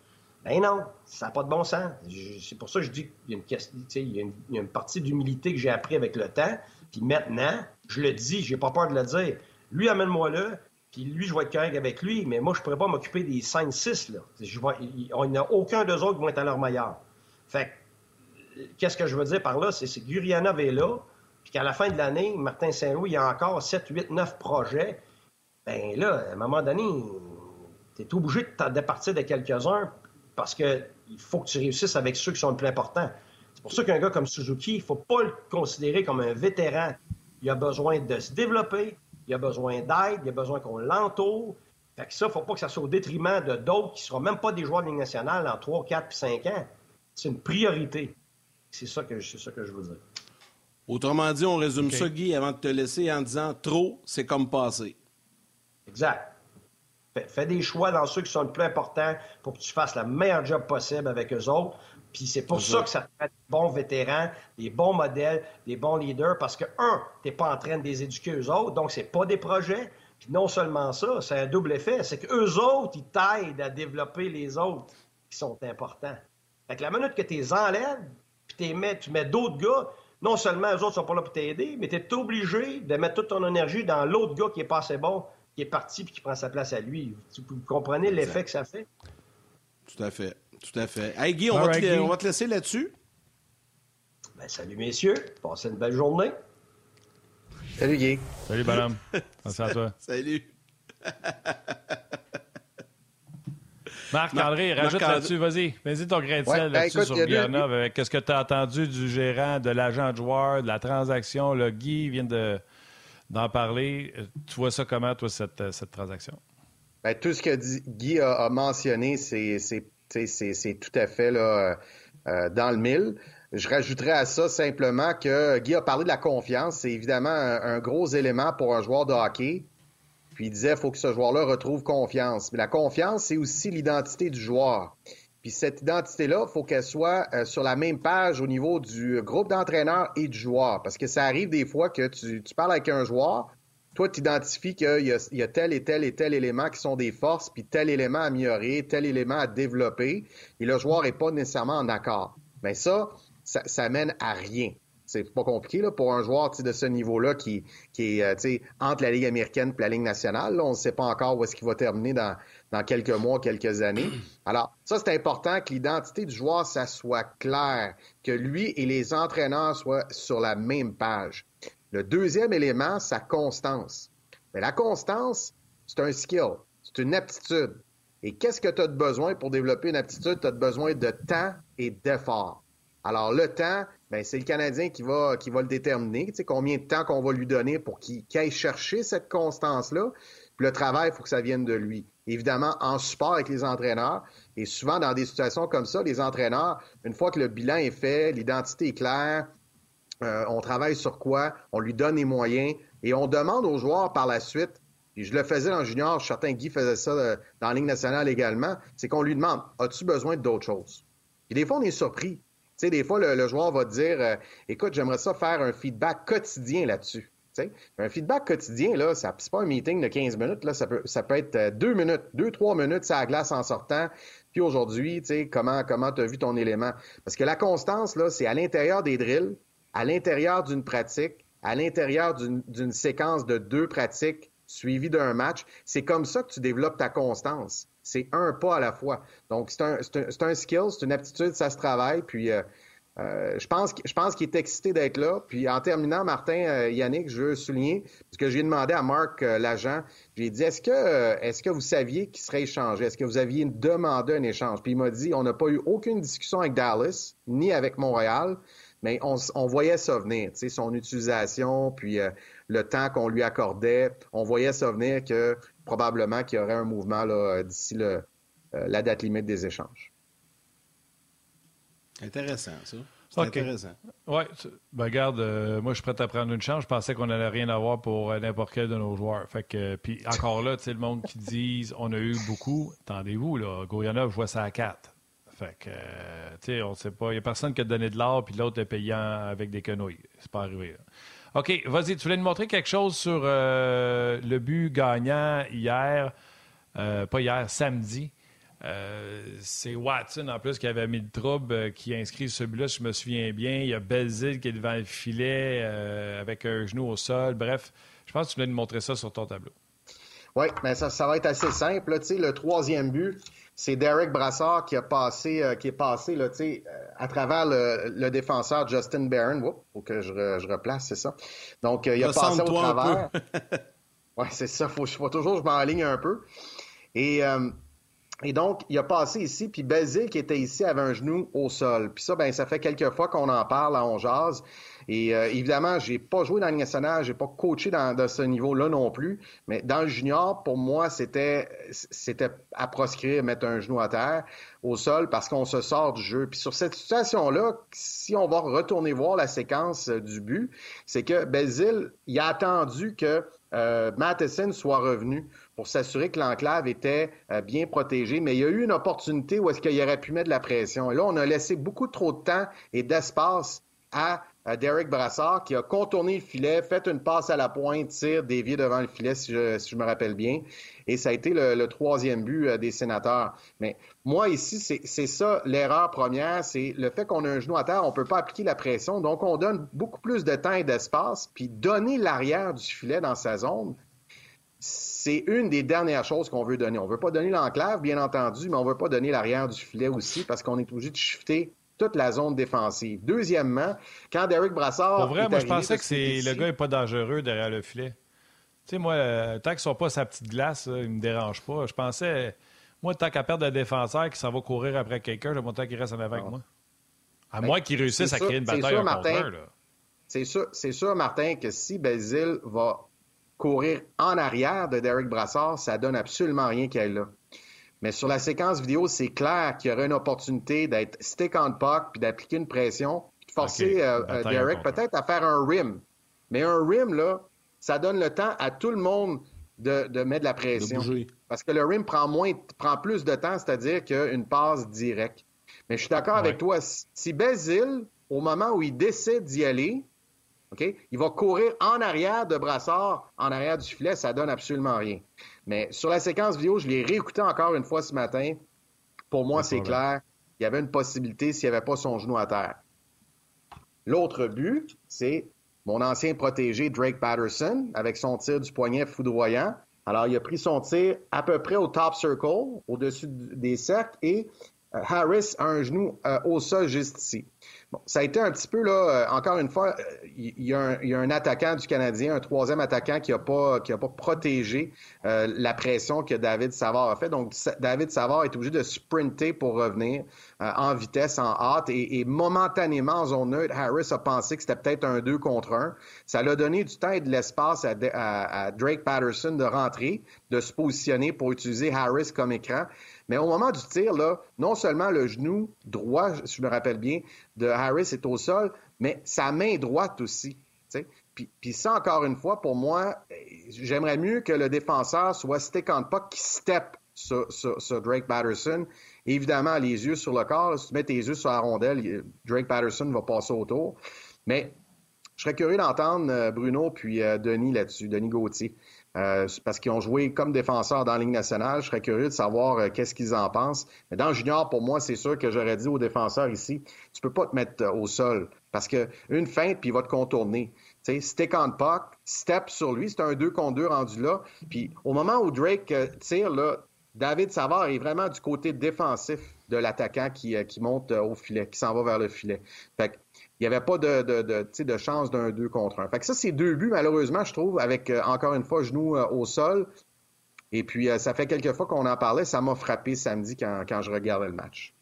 Ben non, ça n'a pas de bon sens. C'est pour ça que je dis qu'il y a une, il y a une, y a une partie d'humilité que j'ai appris avec le temps. Puis maintenant, je le dis, j'ai pas peur de le dire. Lui, amène-moi là, puis lui, je vais être correct avec lui, mais moi, je ne pourrais pas m'occuper des 5-6. Là. Je il n'y a aucun d'eux autres qui vont être à leur meilleur. Fait qu'est-ce que je veux dire par là? C'est que Gurianov est là, puis qu'à la fin de l'année, Martin Saint-Louis, il y a encore 7, 8, 9 projets. Ben là, à un moment donné, tu es obligé de partir de quelques-uns parce qu'il faut que tu réussisses avec ceux qui sont le plus importants. C'est pour ça qu'un gars comme Suzuki, il ne faut pas le considérer comme un vétéran. Il a besoin de se développer, il a besoin d'aide, il a besoin qu'on l'entoure. Fait que ça, il ne faut pas que ça soit au détriment de d'autres qui ne seront même pas des joueurs de Ligue nationale en 3, 4 puis 5 ans. C'est une priorité. C'est ça, que, ça que je veux dire. Autrement dit, on résume ça, Guy, avant de te laisser en disant trop, c'est comme passer. Exact. Fais, des choix dans ceux qui sont le plus importants pour que tu fasses le meilleur job possible avec eux autres. Puis c'est pour ça que ça te fait des bons vétérans, des bons modèles, des bons leaders, parce que, un, tu n'es pas en train de les éduquer eux autres, donc c'est pas des projets. Puis non seulement ça, c'est un double effet, c'est qu'eux autres, ils t'aident à développer les autres qui sont importants. Fait que la minute que tu les enlèves, puis mets, tu mets d'autres gars, non seulement eux autres sont pas là pour t'aider, mais tu es obligé de mettre toute ton énergie dans l'autre gars qui est pas assez bon, qui est parti puis qui prend sa place à lui. Vous comprenez l'effet que ça fait? Tout à fait. Tout à fait. Hey Guy, on, va, te, laisser là-dessus. Ben, salut messieurs. Passez une belle journée. Salut Guy. Salut bonhomme. Merci à toi. Salut. Marc-André, rajoute là-dessus, vas-y. Vas-y ton grain de sel ben, là-dessus sur Guyana. Qu'est-ce que tu as entendu du gérant, de l'agent de joueur, de la transaction? Le Guy vient de, d'en parler. Tu vois ça comment, toi, cette, cette transaction? Ben, tout ce que Guy a, mentionné, c'est c'est tout à fait là, euh, dans le mille. Je rajouterais à ça simplement que Guy a parlé de la confiance. C'est évidemment un, gros élément pour un joueur de hockey. Puis il disait qu'il faut que ce joueur-là retrouve confiance. Mais la confiance, c'est aussi l'identité du joueur. Puis cette identité-là, il faut qu'elle soit euh, sur la même page au niveau du groupe d'entraîneurs et du joueur. Parce que ça arrive des fois que tu parles avec un joueur, toi, tu identifies qu'il y, a tel et tel et tel élément qui sont des forces, puis tel élément à améliorer, tel élément à développer, et le joueur n'est pas nécessairement en accord. Mais ça, ça, mène à rien. C'est pas compliqué là, pour un joueur de ce niveau-là qui, qui est euh, entre la Ligue américaine et la Ligue nationale. on ne sait pas encore où est-ce qu'il va terminer dans, dans quelques mois, quelques années. Alors, ça, c'est important que l'identité du joueur, ça soit clair, que lui et les entraîneurs soient sur la même page. Le deuxième élément, sa constance. Mais la constance, c'est un skill, c'est une aptitude. Et qu'est-ce que tu as de besoin pour développer une aptitude? Tu as besoin de temps et d'effort. Alors, le temps, ben, c'est le Canadien qui va, qui va le déterminer. Tu sais, combien de temps qu'on va lui donner pour qu'il aille chercher cette constance-là. Puis le travail, il faut que ça vienne de lui. Évidemment, en support avec les entraîneurs. Et souvent, dans des situations comme ça, les entraîneurs, une fois que le bilan est fait, l'identité est claire, euh, on travaille sur quoi, on lui donne les moyens et on demande aux joueurs par la suite, et je le faisais dans junior, certains Guy faisait ça euh, dans la Ligue nationale également, c'est qu'on lui demande, as-tu besoin d'autres choses? Et des fois, on est surpris. Tu sais, des fois, le, joueur va dire, euh, écoute, j'aimerais ça faire un feedback quotidien là-dessus. Un feedback quotidien, là, ça, c'est pas un meeting de 15 minutes, là, ça peut, être deux minutes, deux, trois minutes, ça glace en sortant. Puis aujourd'hui, tu sais, comment, comment as vu ton élément? Parce que la constance, là, c'est à l'intérieur des drills, à l'intérieur d'une pratique, à l'intérieur d'une séquence de deux pratiques suivies d'un match. C'est comme ça que tu développes ta constance. C'est un pas à la fois. Donc, c'est un, un, un, skill, c'est une aptitude, ça se travaille. Puis, euh, euh, je pense, je pense qu'il est excité d'être là. Puis en terminant, Martin, euh, Yannick, je veux souligner, parce que j'ai demandé à Marc, l'agent, j'ai dit, est-ce que, est-ce que vous saviez qu'il serait échangé? Est-ce que vous aviez demandé un échange? Puis il m'a dit, on n'a pas eu aucune discussion avec Dallas, ni avec Montréal mais on, voyait ça venir, tu sais, son utilisation, puis euh, le temps qu'on lui accordait, on voyait ça venir que probablement qu'il y aurait un mouvement là, d'ici euh, la date limite des échanges. Intéressant, ça. C'est intéressant. Oui, ben regarde, euh, moi je suis prêt à prendre une chance. Je pensais qu'on n'allait rien avoir pour n'importe quel de nos joueurs. Fait que, puis encore là, tu sais, le monde qui dit on a eu beaucoup, attendez-vous, là, Gourianov, je vois ça à quatre. Fait que, euh, tu sais, on sait pas. Il n'y a personne qui a donné de l'or, puis l'autre est payant avec des quenouilles. C'est pas arrivé. OK, vas-y, tu voulais nous montrer quelque chose sur euh, le but gagnant hier, euh, pas hier, samedi. c'est Watson, en plus, qui avait mis le trouble, qui inscrit ce but-là, je me souviens bien. Il y a Belzil qui est devant le filet avec un genou au sol. Bref, je pense que tu voulais nous montrer ça sur ton tableau. Oui, mais ça, ça va être assez simple. Le troisième but, c'est Derek Brassard qui a passé, euh, qui est passé là, euh, à travers le, défenseur Justin Barron. Il faut que je, replace, c'est ça. Donc, euh, il a passé au travers. oui, c'est ça. Faut, faut toujours que je m'enligne un peu. Et, et donc, il a passé ici, puis Basile qui était ici avait un genou au sol. Puis ça, ben, ça fait quelques fois qu'on en parle à On Jazz. Et euh, évidemment, j'ai pas joué dans le nationale, j'ai pas coaché dans, ce niveau-là non plus. Mais dans le junior, pour moi, c'était c'était à proscrire mettre un genou à terre au sol parce qu'on se sort du jeu. Puis sur cette situation-là, si on va retourner voir la séquence euh, du but, c'est que Belzil, il a attendu que euh, Matheson soit revenu pour s'assurer que l'enclave était euh, bien protégée, mais il y a eu une opportunité où est-ce qu'il aurait pu mettre de la pression. Et là, on a laissé beaucoup trop de temps et d'espace à Derek Brassard qui a contourné le filet, fait une passe à la pointe, tir dévié devant le filet, si je, me rappelle bien. Et ça a été le, troisième but euh, des sénateurs. Mais moi, ici, c'est ça l'erreur première, c'est le fait qu'on a un genou à terre, on ne peut pas appliquer la pression. Donc, on donne beaucoup plus de temps et d'espace. Puis donner l'arrière du filet dans sa zone, c'est une des dernières choses qu'on veut donner. On ne veut pas donner l'enclave, bien entendu, mais on ne veut pas donner l'arrière du filet aussi parce qu'on est obligé de shifter toute la zone défensive. Deuxièmement, quand Derek Brassard. Pour vrai, moi, je pensais que c'est le gars n'est pas dangereux derrière le filet. Tu sais, moi, euh, tant qu'il ne soit pas sa petite glace, il ne me dérange pas. Je pensais, moi, tant qu'à perdre un défenseur qui s'en va courir après quelqu'un, j'ai tant qu'il reste en avant avec moi. À ben, moins qu'il réussisse à créer une bataille sûr, Martin, C'est sûr, sûr, Martin, que si Basile va courir en arrière de Derek Brassard, ça donne absolument rien qu'il là. Mais sur la séquence vidéo, c'est clair qu'il y aurait une opportunité d'être stick on puck puis d'appliquer une pression, puis de forcer euh, euh, Derek peut-être à faire un rim. Mais un rim, là, ça donne le temps à tout le monde de, mettre de la pression. Parce que le rim prend moins, prend plus de temps, c'est-à-dire qu'une passe directe. Mais je suis d'accord avec toi. Si Bézil, au moment où il décide d'y aller, OK, il va courir en arrière de Brassard, en arrière du filet, ça donne absolument rien. Mais sur la séquence vidéo, je l'ai réécouté encore une fois ce matin. Pour moi, c'est clair. Il y avait une possibilité s'il n'y avait pas son genou à terre. L'autre but, c'est mon ancien protégé Drake Patterson avec son tir du poignet foudroyant. Alors, il a pris son tir à peu près au top circle, au-dessus des cercles, et euh, Harris a un genou euh, au sol juste ici. Bon, ça a été un petit peu, là, euh, encore une fois, il y, a un, attaquant du Canadien, un troisième attaquant qui n'a pas, a pas protégé euh, la pression que David Savard a fait. Donc, David Savard est obligé de sprinter pour revenir euh, en vitesse, en hâte. Et, momentanément, en zone neutre, Harris a pensé que c'était peut-être un 2 contre 1. Ça l'a donné du temps et de l'espace à, Drake Patterson de rentrer, de se positionner pour utiliser Harris comme écran. Mais au moment du tir, là, non seulement le genou droit, si je me rappelle bien, de Harris est au sol, mais sa main droite aussi. Puis, puis, ça, encore une fois, pour moi, j'aimerais mieux que le défenseur soit stick on puck qui step sur, Drake Patterson. Évidemment, les yeux sur le corps, si tu mets tes yeux sur la rondelle, Drake Patterson va passer autour. Mais je serais curieux d'entendre euh, Bruno puis euh, Denis là-dessus, Denis Gauthier. Euh, parce qu'ils ont joué comme défenseurs dans la Ligue nationale. Je serais curieux de savoir qu'est-ce qu'ils en pensent. Mais dans junior, pour moi, c'est sûr que j'aurais dit aux défenseurs ici, tu peux pas te mettre au sol parce que une feinte puis il va te contourner. sais, stick on puck, step sur lui, c'est un 2 contre 2 rendu là. Puis au moment où Drake tire, là, David Savard est vraiment du côté défensif de l'attaquant qui, qui monte au filet, qui s'en va vers le filet. Fait il n'y avait pas de, chance d'un 2 contre 1. Fait que ça, c'est deux buts, malheureusement, je trouve, avec, euh, encore une fois, genou euh, au sol. Et puis, euh, ça fait quelques fois qu'on en parlait. Ça m'a frappé samedi quand, je regardais le match.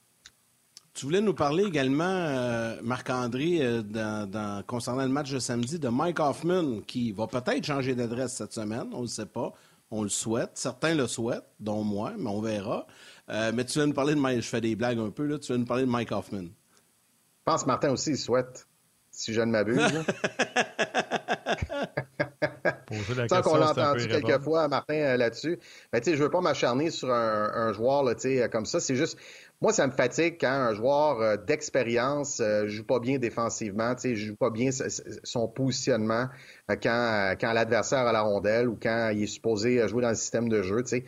Tu voulais nous parler également, Marc-André, dans, concernant le match de samedi, de Mike Hoffman, qui va peut-être changer d'adresse cette semaine. On ne sait pas. On le souhaite. Certains le souhaitent, dont moi, mais on verra. mais tu viens nous parler de Mike. Je fais des blagues un peu, là. Tu viens nous parler de Mike Hoffman. Je pense que Martin aussi, il souhaite, si je ne m'abuse. Tant qu'on l'a entendu quelques fois, Martin, euh, là-dessus. Mais tu sais, je veux pas m'acharner sur un, un joueur là, comme ça. C'est juste, moi, ça me fatigue quand un joueur euh, d'expérience euh, joue pas bien défensivement, sais, joue pas bien son positionnement euh, quand, quand l'adversaire a la rondelle ou quand il est supposé jouer dans le système de jeu. Sais.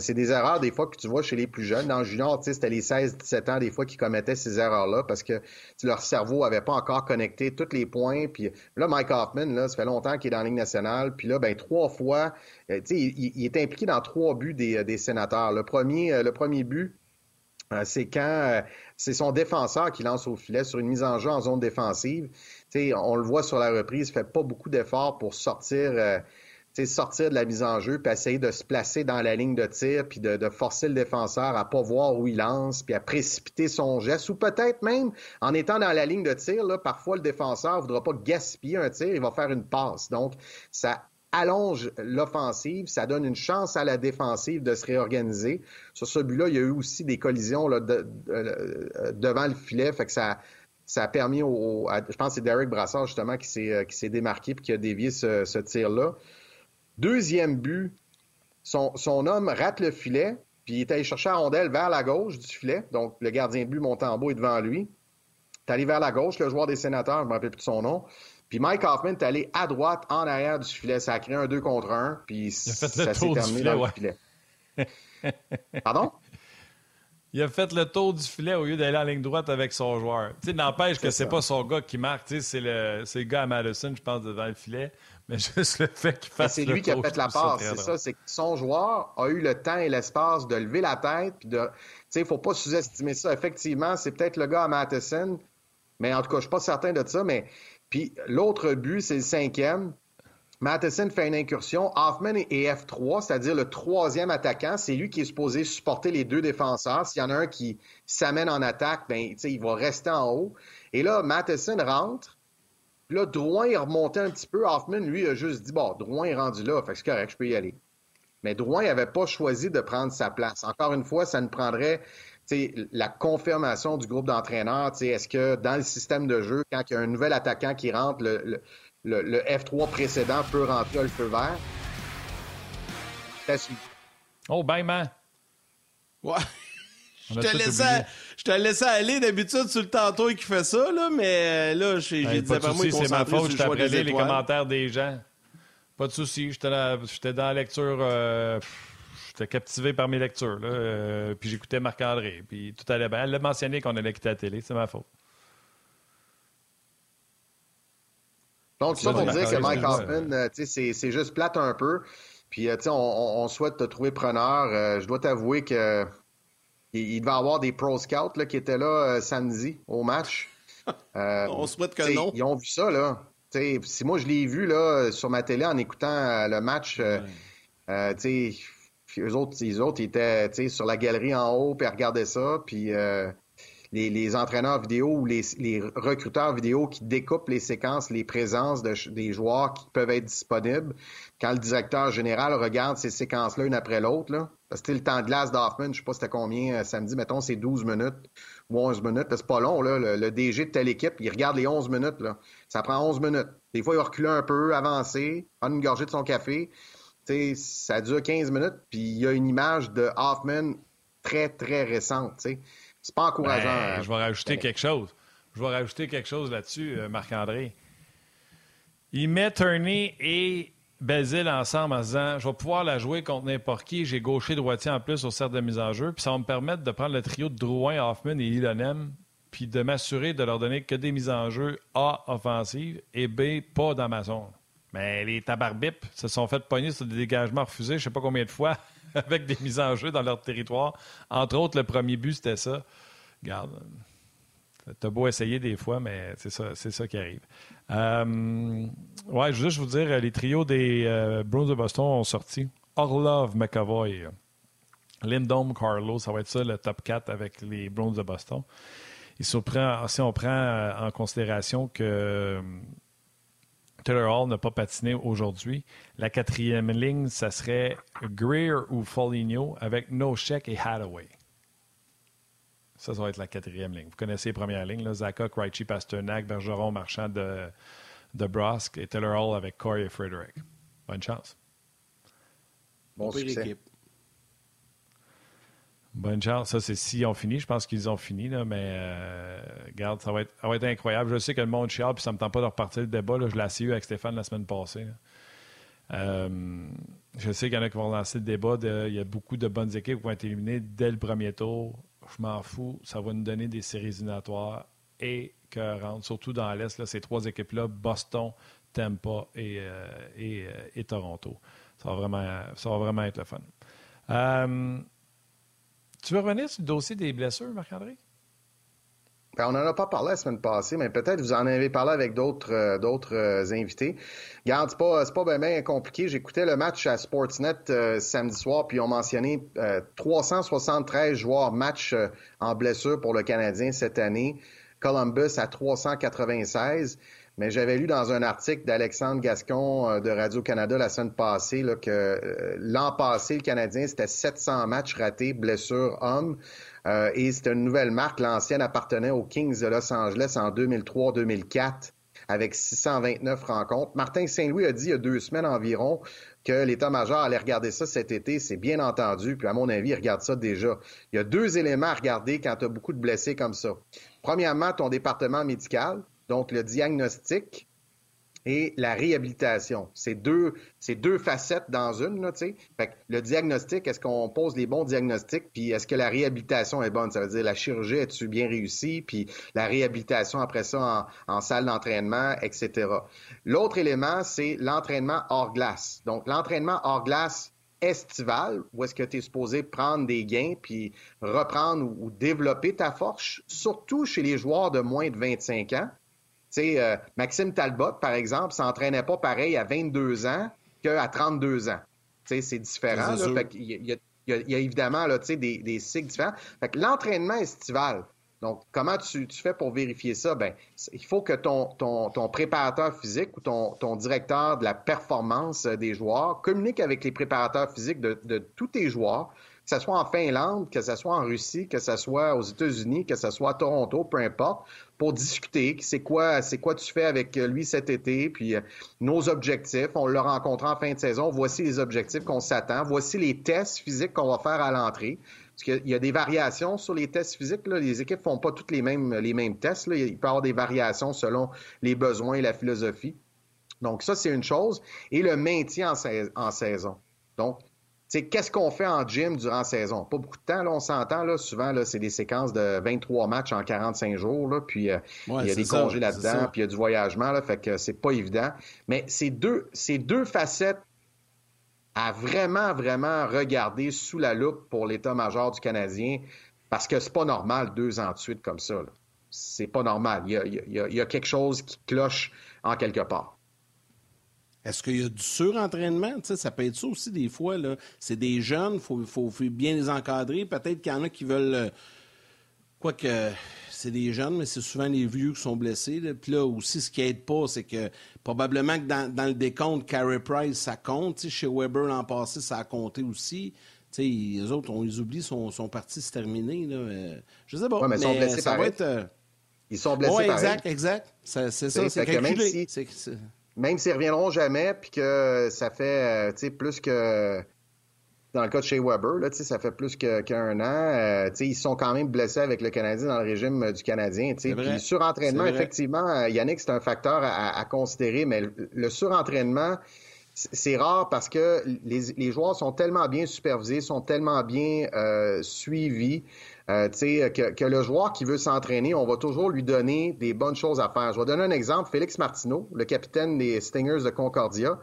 c'est des erreurs des fois que tu vois chez les plus jeunes. Dans le junior, c'était les 16-17 ans des fois qui commettaient ces erreurs-là parce que leur cerveau avait pas encore connecté tous les points. Puis là, Mike Hoffman, là, ça fait longtemps qu'il est dans la Ligue nationale. Puis là, ben trois fois, il, il, est impliqué dans trois buts des, des sénateurs. Le premier, le premier but, euh, c'est quand euh, c'est son défenseur qui lance au filet sur une mise en jeu en zone défensive. on le voit sur la reprise, il fait pas beaucoup d'efforts pour sortir, euh, sortir de la mise en jeu, puis essayer de se placer dans la ligne de tir, puis de, forcer le défenseur à pas voir où il lance, puis à précipiter son geste, ou peut-être même en étant dans la ligne de tir, là, parfois le défenseur voudra pas gaspiller un tir, il va faire une passe. Donc, ça allonge l'offensive, ça donne une chance à la défensive de se réorganiser. Sur ce but-là, il y a eu aussi des collisions euh, devant le filet, fait que ça, a permis au, je pense que c'est Derek Brassard justement qui s'est euh, qui s'est démarqué et qui a dévié ce, tir-là. Deuxième but, son, homme rate le filet, puis il est allé chercher la rondelle vers la gauche du filet, donc le gardien de but monte en bas est devant lui. Il est allé vers la gauche, le joueur des sénateurs, je ne me rappelle plus de son nom. Puis Mike Hoffman est allé à droite, en arrière du filet. Ça a créé un 2 contre 1, puis ça s'est terminé dans le filet. Pardon? Il a fait le tour du filet au lieu d'aller en ligne droite avec son joueur. Tu sais, n'empêche que c'est pas son gars qui marque, c'est le, le gars à Madison, je pense, devant le filet. Mais juste le fait qu'il fasse C'est lui qui a fait la passe, c'est ça. C'est que son joueur a eu le temps et l'espace de lever la tête. Puis de, tu sais, il faut pas sous-estimer ça. Effectivement, c'est peut-être le gars à Madison, mais en tout cas, je suis pas certain de ça. Mais puis l'autre but, c'est le cinquième. Matheson fait une incursion. Hoffman est F3, c'est-à-dire le troisième attaquant. C'est lui qui est supposé supporter les deux défenseurs. S'il y en a un qui s'amène en attaque, ben, il va rester en haut. Et là, Matheson rentre. Puis là, Drouin est remonté un petit peu. Hoffman, lui, a juste dit, bon, Drouin est rendu là, fait que c'est correct, je peux y aller. Mais Drouin n'avait pas choisi de prendre sa place. Encore une fois, ça ne prendrait la confirmation du groupe d'entraîneurs, est-ce que dans le système de jeu, quand il y a un nouvel attaquant qui rentre, le, F3 précédent peut rentrer le feu vert? Oh, ben, man! Ouais. Je te, laissais, je te laissais aller d'habitude sur le tantôt qui fait ça, là, mais euh, là, j'ai dit pas moi C'est ma faute, je t'ai les commentaires des gens. Pas de souci, j'étais dans la lecture. Euh, J'étais captivé par mes lectures. Là, euh, puis j'écoutais Marc-André. Puis tout allait bien. Elle l'a mentionné qu'on allait quitter la télé. C'est ma faute. Donc, ça pour dire que Mike Hoffman, euh, c'est juste plate un peu. Puis, euh, on, on, souhaite te trouver preneur. je dois t'avouer que il, devait y avoir des pro scouts là, qui étaient là samedi au match. on souhaite que non. Ils ont vu ça, là. si moi, je l'ai vu là, sur ma télé en écoutant le match, sais eux autres, les autres étaient sur la galerie en haut, puis regardaient ça. Puis euh, les, entraîneurs vidéo ou les, recruteurs vidéo qui découpent les séquences, les présences des joueurs qui peuvent être disponibles. Quand le directeur général regarde ces séquences-là une après l'autre, parce que le temps de glace d'Hoffman, je sais pas c'était combien euh, samedi, mettons, c'est 12 minutes ou 11 minutes. C'est pas long. Le, DG de telle équipe, il regarde les 11 minutes. Ça prend 11 minutes. Des fois, il va reculer un peu, avancer, prendre une gorgée de son café. Ça dure 15 minutes, puis il y a une image de Hoffman très, très récente. sais. C'est pas encourageant. Ben, hein. je vais rajouter quelque chose. Je vais rajouter quelque chose là-dessus, euh, Marc-André. Il met Turney et Basile ensemble en disant Je vais pouvoir la jouer contre n'importe qui. J'ai gaucher droitier en plus au cercle de mise en jeu. Puis ça va me permettre de prendre le trio de Drouin, Hoffman et Ilonem, puis de m'assurer de leur donner que des mises en jeu A offensives et B pas dans ma zone. Mais les tabarbip se sont fait pogner sur des dégagements refusés, je ne sais pas combien de fois, avec des mises en jeu dans leur territoire. Entre autres, le premier but, c'était ça. Regarde, t'as beau essayer des fois, mais c'est ça, ça qui arrive. Euh, ouais, je veux juste vous dire, les trios des euh, Bruins de Boston ont sorti Orlov, McAvoy, Lindom, Carlo. Ça va être ça, le top 4 avec les Bruins de Boston. Si on prend en considération que Taylor Hall n'a pas patiné aujourd'hui. La quatrième ligne, ça serait Greer ou Foligno avec No Check et Hathaway. Ça, ça va être la quatrième ligne. Vous connaissez les premières lignes, là, Zaka, Krejci, Pasternak, Bergeron, Marchand de, de Brosque et Taylor Hall avec Corey et Frederick. Bonne chance. Bon succès. Bonne chance. Ça, c'est si on finit. Je pense qu'ils ont fini, là, mais euh, regarde, ça va, être, ça va être incroyable. Je sais que le monde chiale, puis ça ne me tente pas de repartir le débat. Là. Je l'ai eu avec Stéphane la semaine passée. Euh, je sais qu'il y en a qui vont lancer le débat. il y a beaucoup de bonnes équipes qui vont être éliminées dès le premier tour. Je m'en fous. Ça va nous donner des séries éliminatoires et que surtout dans l'Est, ces trois équipes-là, Boston, Tampa et, euh, et, et, Toronto. Ça va, vraiment, ça va vraiment être le fun. Tu veux revenir sur le dossier des blessures, Marc-André? Ben, on n'en a pas parlé la semaine passée, mais peut-être vous en avez parlé avec d'autres euh, d'autres euh, invités. Garde, c'est pas, pas bien, compliqué. J'écoutais le match à Sportsnet euh, samedi soir, puis ils ont mentionné 373 joueurs match en blessure pour le Canadien cette année. Columbus à 396. Mais j'avais lu dans un article d'Alexandre Gascon euh, de Radio-Canada la semaine passée là, que euh, l'an passé, le Canadien, c'était 700 matchs ratés, blessures hommes. Euh, et c'était une nouvelle marque. L'ancienne appartenait aux Kings de Los Angeles en 2003-2004 avec 629 rencontres. Martin Saint-Louis a dit il y a deux semaines environ que l'état-major allait regarder ça cet été. C'est bien entendu. Puis à mon avis, il regarde ça déjà. Il y a deux éléments à regarder quand tu as beaucoup de blessés comme ça. Premièrement, ton département médical. Donc, le diagnostic et la réhabilitation. C'est deux, deux facettes dans une, là, tu sais. Le diagnostic, est-ce qu'on pose les bons diagnostics, puis est-ce que la réhabilitation est bonne? Ça veut dire la chirurgie, est-tu bien réussie, puis la réhabilitation après ça en, en salle d'entraînement, etc. L'autre élément, c'est l'entraînement hors glace. Donc, l'entraînement hors glace estival, où est-ce que tu es supposé prendre des gains, puis reprendre ou développer ta force, surtout chez les joueurs de moins de 25 ans. Euh, Maxime Talbot, par exemple, s'entraînait pas pareil à 22 ans qu'à 32 ans. c'est différent. il, y a, évidemment là, des, des cycles différents. l'entraînement estival, donc, comment tu, fais pour vérifier ça? Ben, il faut que ton, ton, préparateur physique ou ton, ton, directeur de la performance des joueurs communique avec les préparateurs physiques de, de tous tes joueurs, que ce soit en Finlande, que ce soit en Russie, que ce soit aux États-Unis, que ce soit à Toronto, peu importe, pour discuter c'est quoi c'est quoi tu fais avec lui cet été, puis euh, nos objectifs. On l'a rencontré en fin de saison. Voici les objectifs qu'on s'attend. Voici les tests physiques qu'on va faire à l'entrée. Parce qu'il y a des variations sur les tests physiques. Les équipes font pas toutes les mêmes, les mêmes tests. Là. Il peut y avoir des variations selon les besoins et la philosophie. Donc, ça, c'est une chose. Et le maintien en, en saison. Donc, qu'est-ce qu'on fait en gym durant la saison? Pas beaucoup de temps, là, on s'entend, là, souvent, là, c'est des séquences de 23 matchs en 45 jours, là, puis euh, il y a des congés là-dedans, puis il y a du voyagement, là, fait que c'est pas évident. Mais c'est deux, c'est deux facettes à vraiment, vraiment regarder sous la loupe pour l'état-major du Canadien, parce que c'est pas normal deux ans de suite comme ça, C'est pas normal. Il y, a, il y a quelque chose qui cloche en quelque part. Est-ce qu'il y a du surentraînement? Tu ça peut être ça aussi des fois. C'est des jeunes, il faut, bien les encadrer. Peut-être qu'il y en a qui veulent. Euh, Quoique, c'est des jeunes, mais c'est souvent les vieux qui sont blessés. Puis là aussi, ce qui aide pas, c'est que probablement que dans, le décompte, Carey Price, ça compte. chez Weber l'an passé, ça a compté aussi. les autres, on les oublie, sont, sont partis se terminer. Là. Euh, je sais pas. mais, ils sont blessés ça va être. Euh, ils sont blessés. Oui, exact, exact. C'est ça, c'est calculé. Même s'ils reviendront jamais, puis que ça fait euh, plus que dans le cas de chez Weber, là, ça fait plus qu'un an. Euh, ils sont quand même blessés avec le Canadien dans le régime euh, du Canadien. Puis surentraînement, effectivement, euh, Yannick, c'est un facteur à, considérer, mais le, surentraînement, c'est rare parce que les, joueurs sont tellement bien supervisés, sont tellement bien suivis. Que, que, le joueur qui veut s'entraîner, on va toujours lui donner des bonnes choses à faire. Je vais donner un exemple. Félix Martineau, le capitaine des Stingers de Concordia,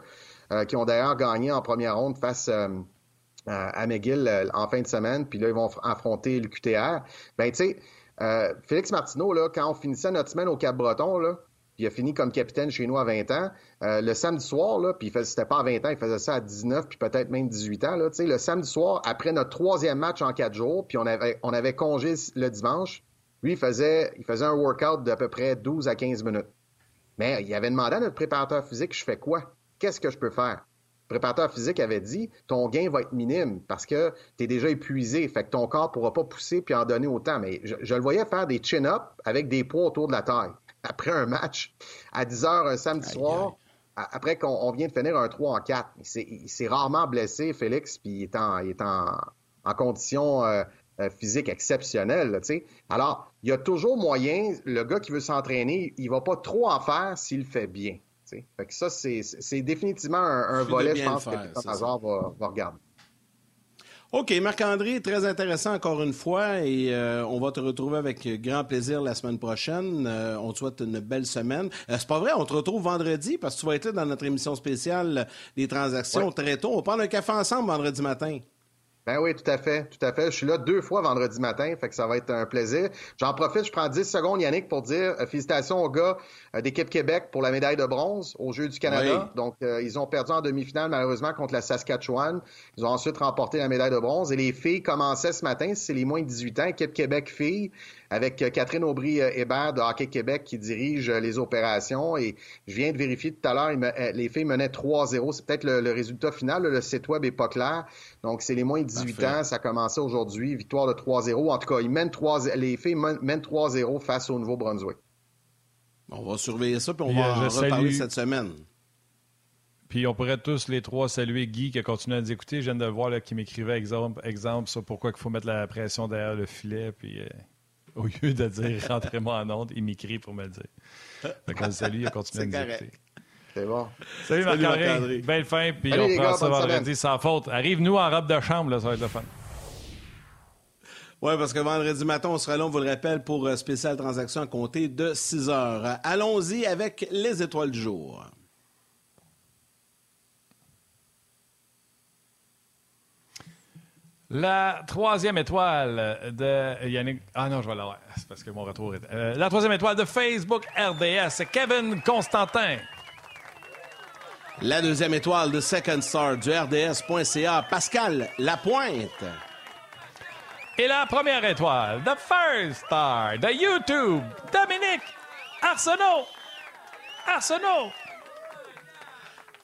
qui ont d'ailleurs gagné en première ronde face à McGill euh, en fin de semaine, puis là, ils vont affronter le QTR. Ben, tu sais, euh, Félix Martineau, là, quand on finissait notre semaine au Cap-Breton, il a fini comme capitaine chez nous à 20 ans, euh, le samedi soir, là, puis c'était pas à 20 ans, il faisait ça à 19, puis peut-être même 18 ans, le samedi soir, après notre troisième match en quatre jours, puis on avait, on avait congé le dimanche, lui, il faisait, il faisait un workout d'à peu près 12 à 15 minutes. Mais il avait demandé à notre préparateur physique, je fais quoi? Qu'est-ce que je peux faire? préparateur physique avait dit ton gain va être minime parce que tu es déjà épuisé, fait que ton corps ne pourra pas pousser puis en donner autant. Mais je, le voyais faire des chin-ups avec des poids autour de la taille. Après un match, à 10 heures un samedi soir, après qu'on vient de finir un 3 en 4. Il s'est rarement blessé, Félix, puis il est en, il est en, condition euh, euh, physique exceptionnelle. Alors, il y a toujours moyen, le gars qui veut s'entraîner, il va pas trop en faire s'il fait bien. Fait que ça, c'est définitivement un, volet, je pense, que le hasard va, va regarder. OK, Marc-André, très intéressant encore une fois et euh, on va te retrouver avec grand plaisir la semaine prochaine. Euh, on te souhaite une belle semaine. Euh, c'est pas vrai, on te retrouve vendredi parce que tu vas être là dans notre émission spéciale des transactions très tôt. On prend un café ensemble vendredi matin. Ben oui, tout à fait, tout à fait. Je suis là deux fois vendredi matin, fait que ça va être un plaisir. J'en profite, je prends 10 secondes, Yannick, pour dire euh, félicitations aux gars euh, d'équipe Québec pour la médaille de bronze aux Jeux du Canada. Donc, euh, ils ont perdu en demi-finale, malheureusement, contre la Saskatchewan. Ils ont ensuite remporté la médaille de bronze. Et les filles commençaient ce matin, c'est les moins de 18 ans, équipe Québec filles avec Catherine Aubry-Hébert de Hockey Québec qui dirige les opérations. Et je viens de vérifier tout à l'heure, les filles menaient 3-0. C'est peut-être le, résultat final. Le site web est pas clair. Donc, c'est les moins de 18 ans. Ça a commencé aujourd'hui. Victoire de 3-0. En tout cas, ils mènent 3, les filles mènent 3-0 face au Nouveau-Brunswick. On va surveiller ça, puis on va en reparler cette semaine. Puis on pourrait tous les trois saluer Guy qui a continué à nous écouter. Je viens de le voir là, qui m'écrivait exemple, exemple sur pourquoi il faut mettre la pression derrière le filet. Puis au lieu de dire rentrez-moi en onde, il m'écrit pour me le dire. Donc, on le salue, il a continué à nous écouter. C'est bon. Salut, Marc-André. Belle fin, puis on prend ça vendredi sans faute. Arrive-nous en robe de chambre, là, ça va être le fun. Oui, parce que vendredi matin, on sera là, on vous le rappelle, pour euh, spéciale transaction à compter de 6 heures. Allons-y avec les étoiles du jour. La troisième étoile de Yannick. Ah non, je vais l'avoir. C'est parce que mon retour est. Euh, la troisième étoile de Facebook RDS, c'est Kevin Constantin. La deuxième étoile de Second Star du RDS.ca, Pascal Lapointe. Et la première étoile, de First Star de YouTube, Dominique Arsenault. Arsenault.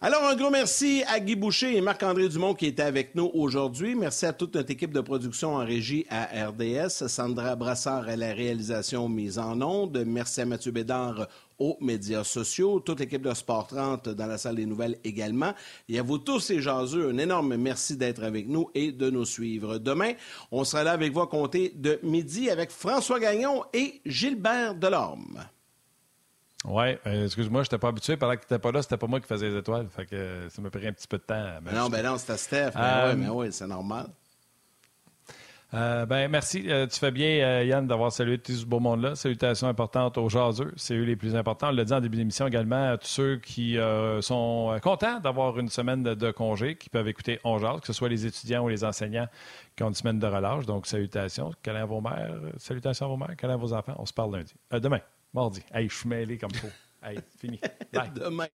Alors, un gros merci à Guy Boucher et Marc-André Dumont qui étaient avec nous aujourd'hui. Merci à toute notre équipe de production en régie à RDS, Sandra Brassard à la réalisation mise en onde. Merci à Mathieu Bédard aux médias sociaux, toute l'équipe de Sport 30 dans la salle des nouvelles également. Et à vous tous et jaseux, un énorme merci d'être avec nous et de nous suivre. Demain, on sera là avec vous à compter de midi avec François Gagnon et Gilbert Delorme. Oui, euh, excuse-moi, je n'étais pas habitué. Pendant que tu n'étais pas là, c'était pas moi qui faisais les étoiles. Fait que euh, ça m'a pris un petit peu de temps. non, ben non, c'était Steph. Mais euh, oui, mais oui, c'est normal. ben, merci. tu fais bien, Yann, d'avoir salué tout ce beau monde-là. Salutations importantes aux jaseux. C'est eux les plus importants. On l'a dit en début d'émission également à tous ceux qui sont contents d'avoir une semaine de, congé, qui peuvent écouter On Jase, que ce soit les étudiants ou les enseignants qui ont une semaine de relâche. Donc, salutations. Câlin à vos mères. Salutations à vos mères. Câlin à vos enfants. On se parle lundi. demain. Mardi. Hey, je suis mêlé comme faut. Hey, fini. Bye. Demain.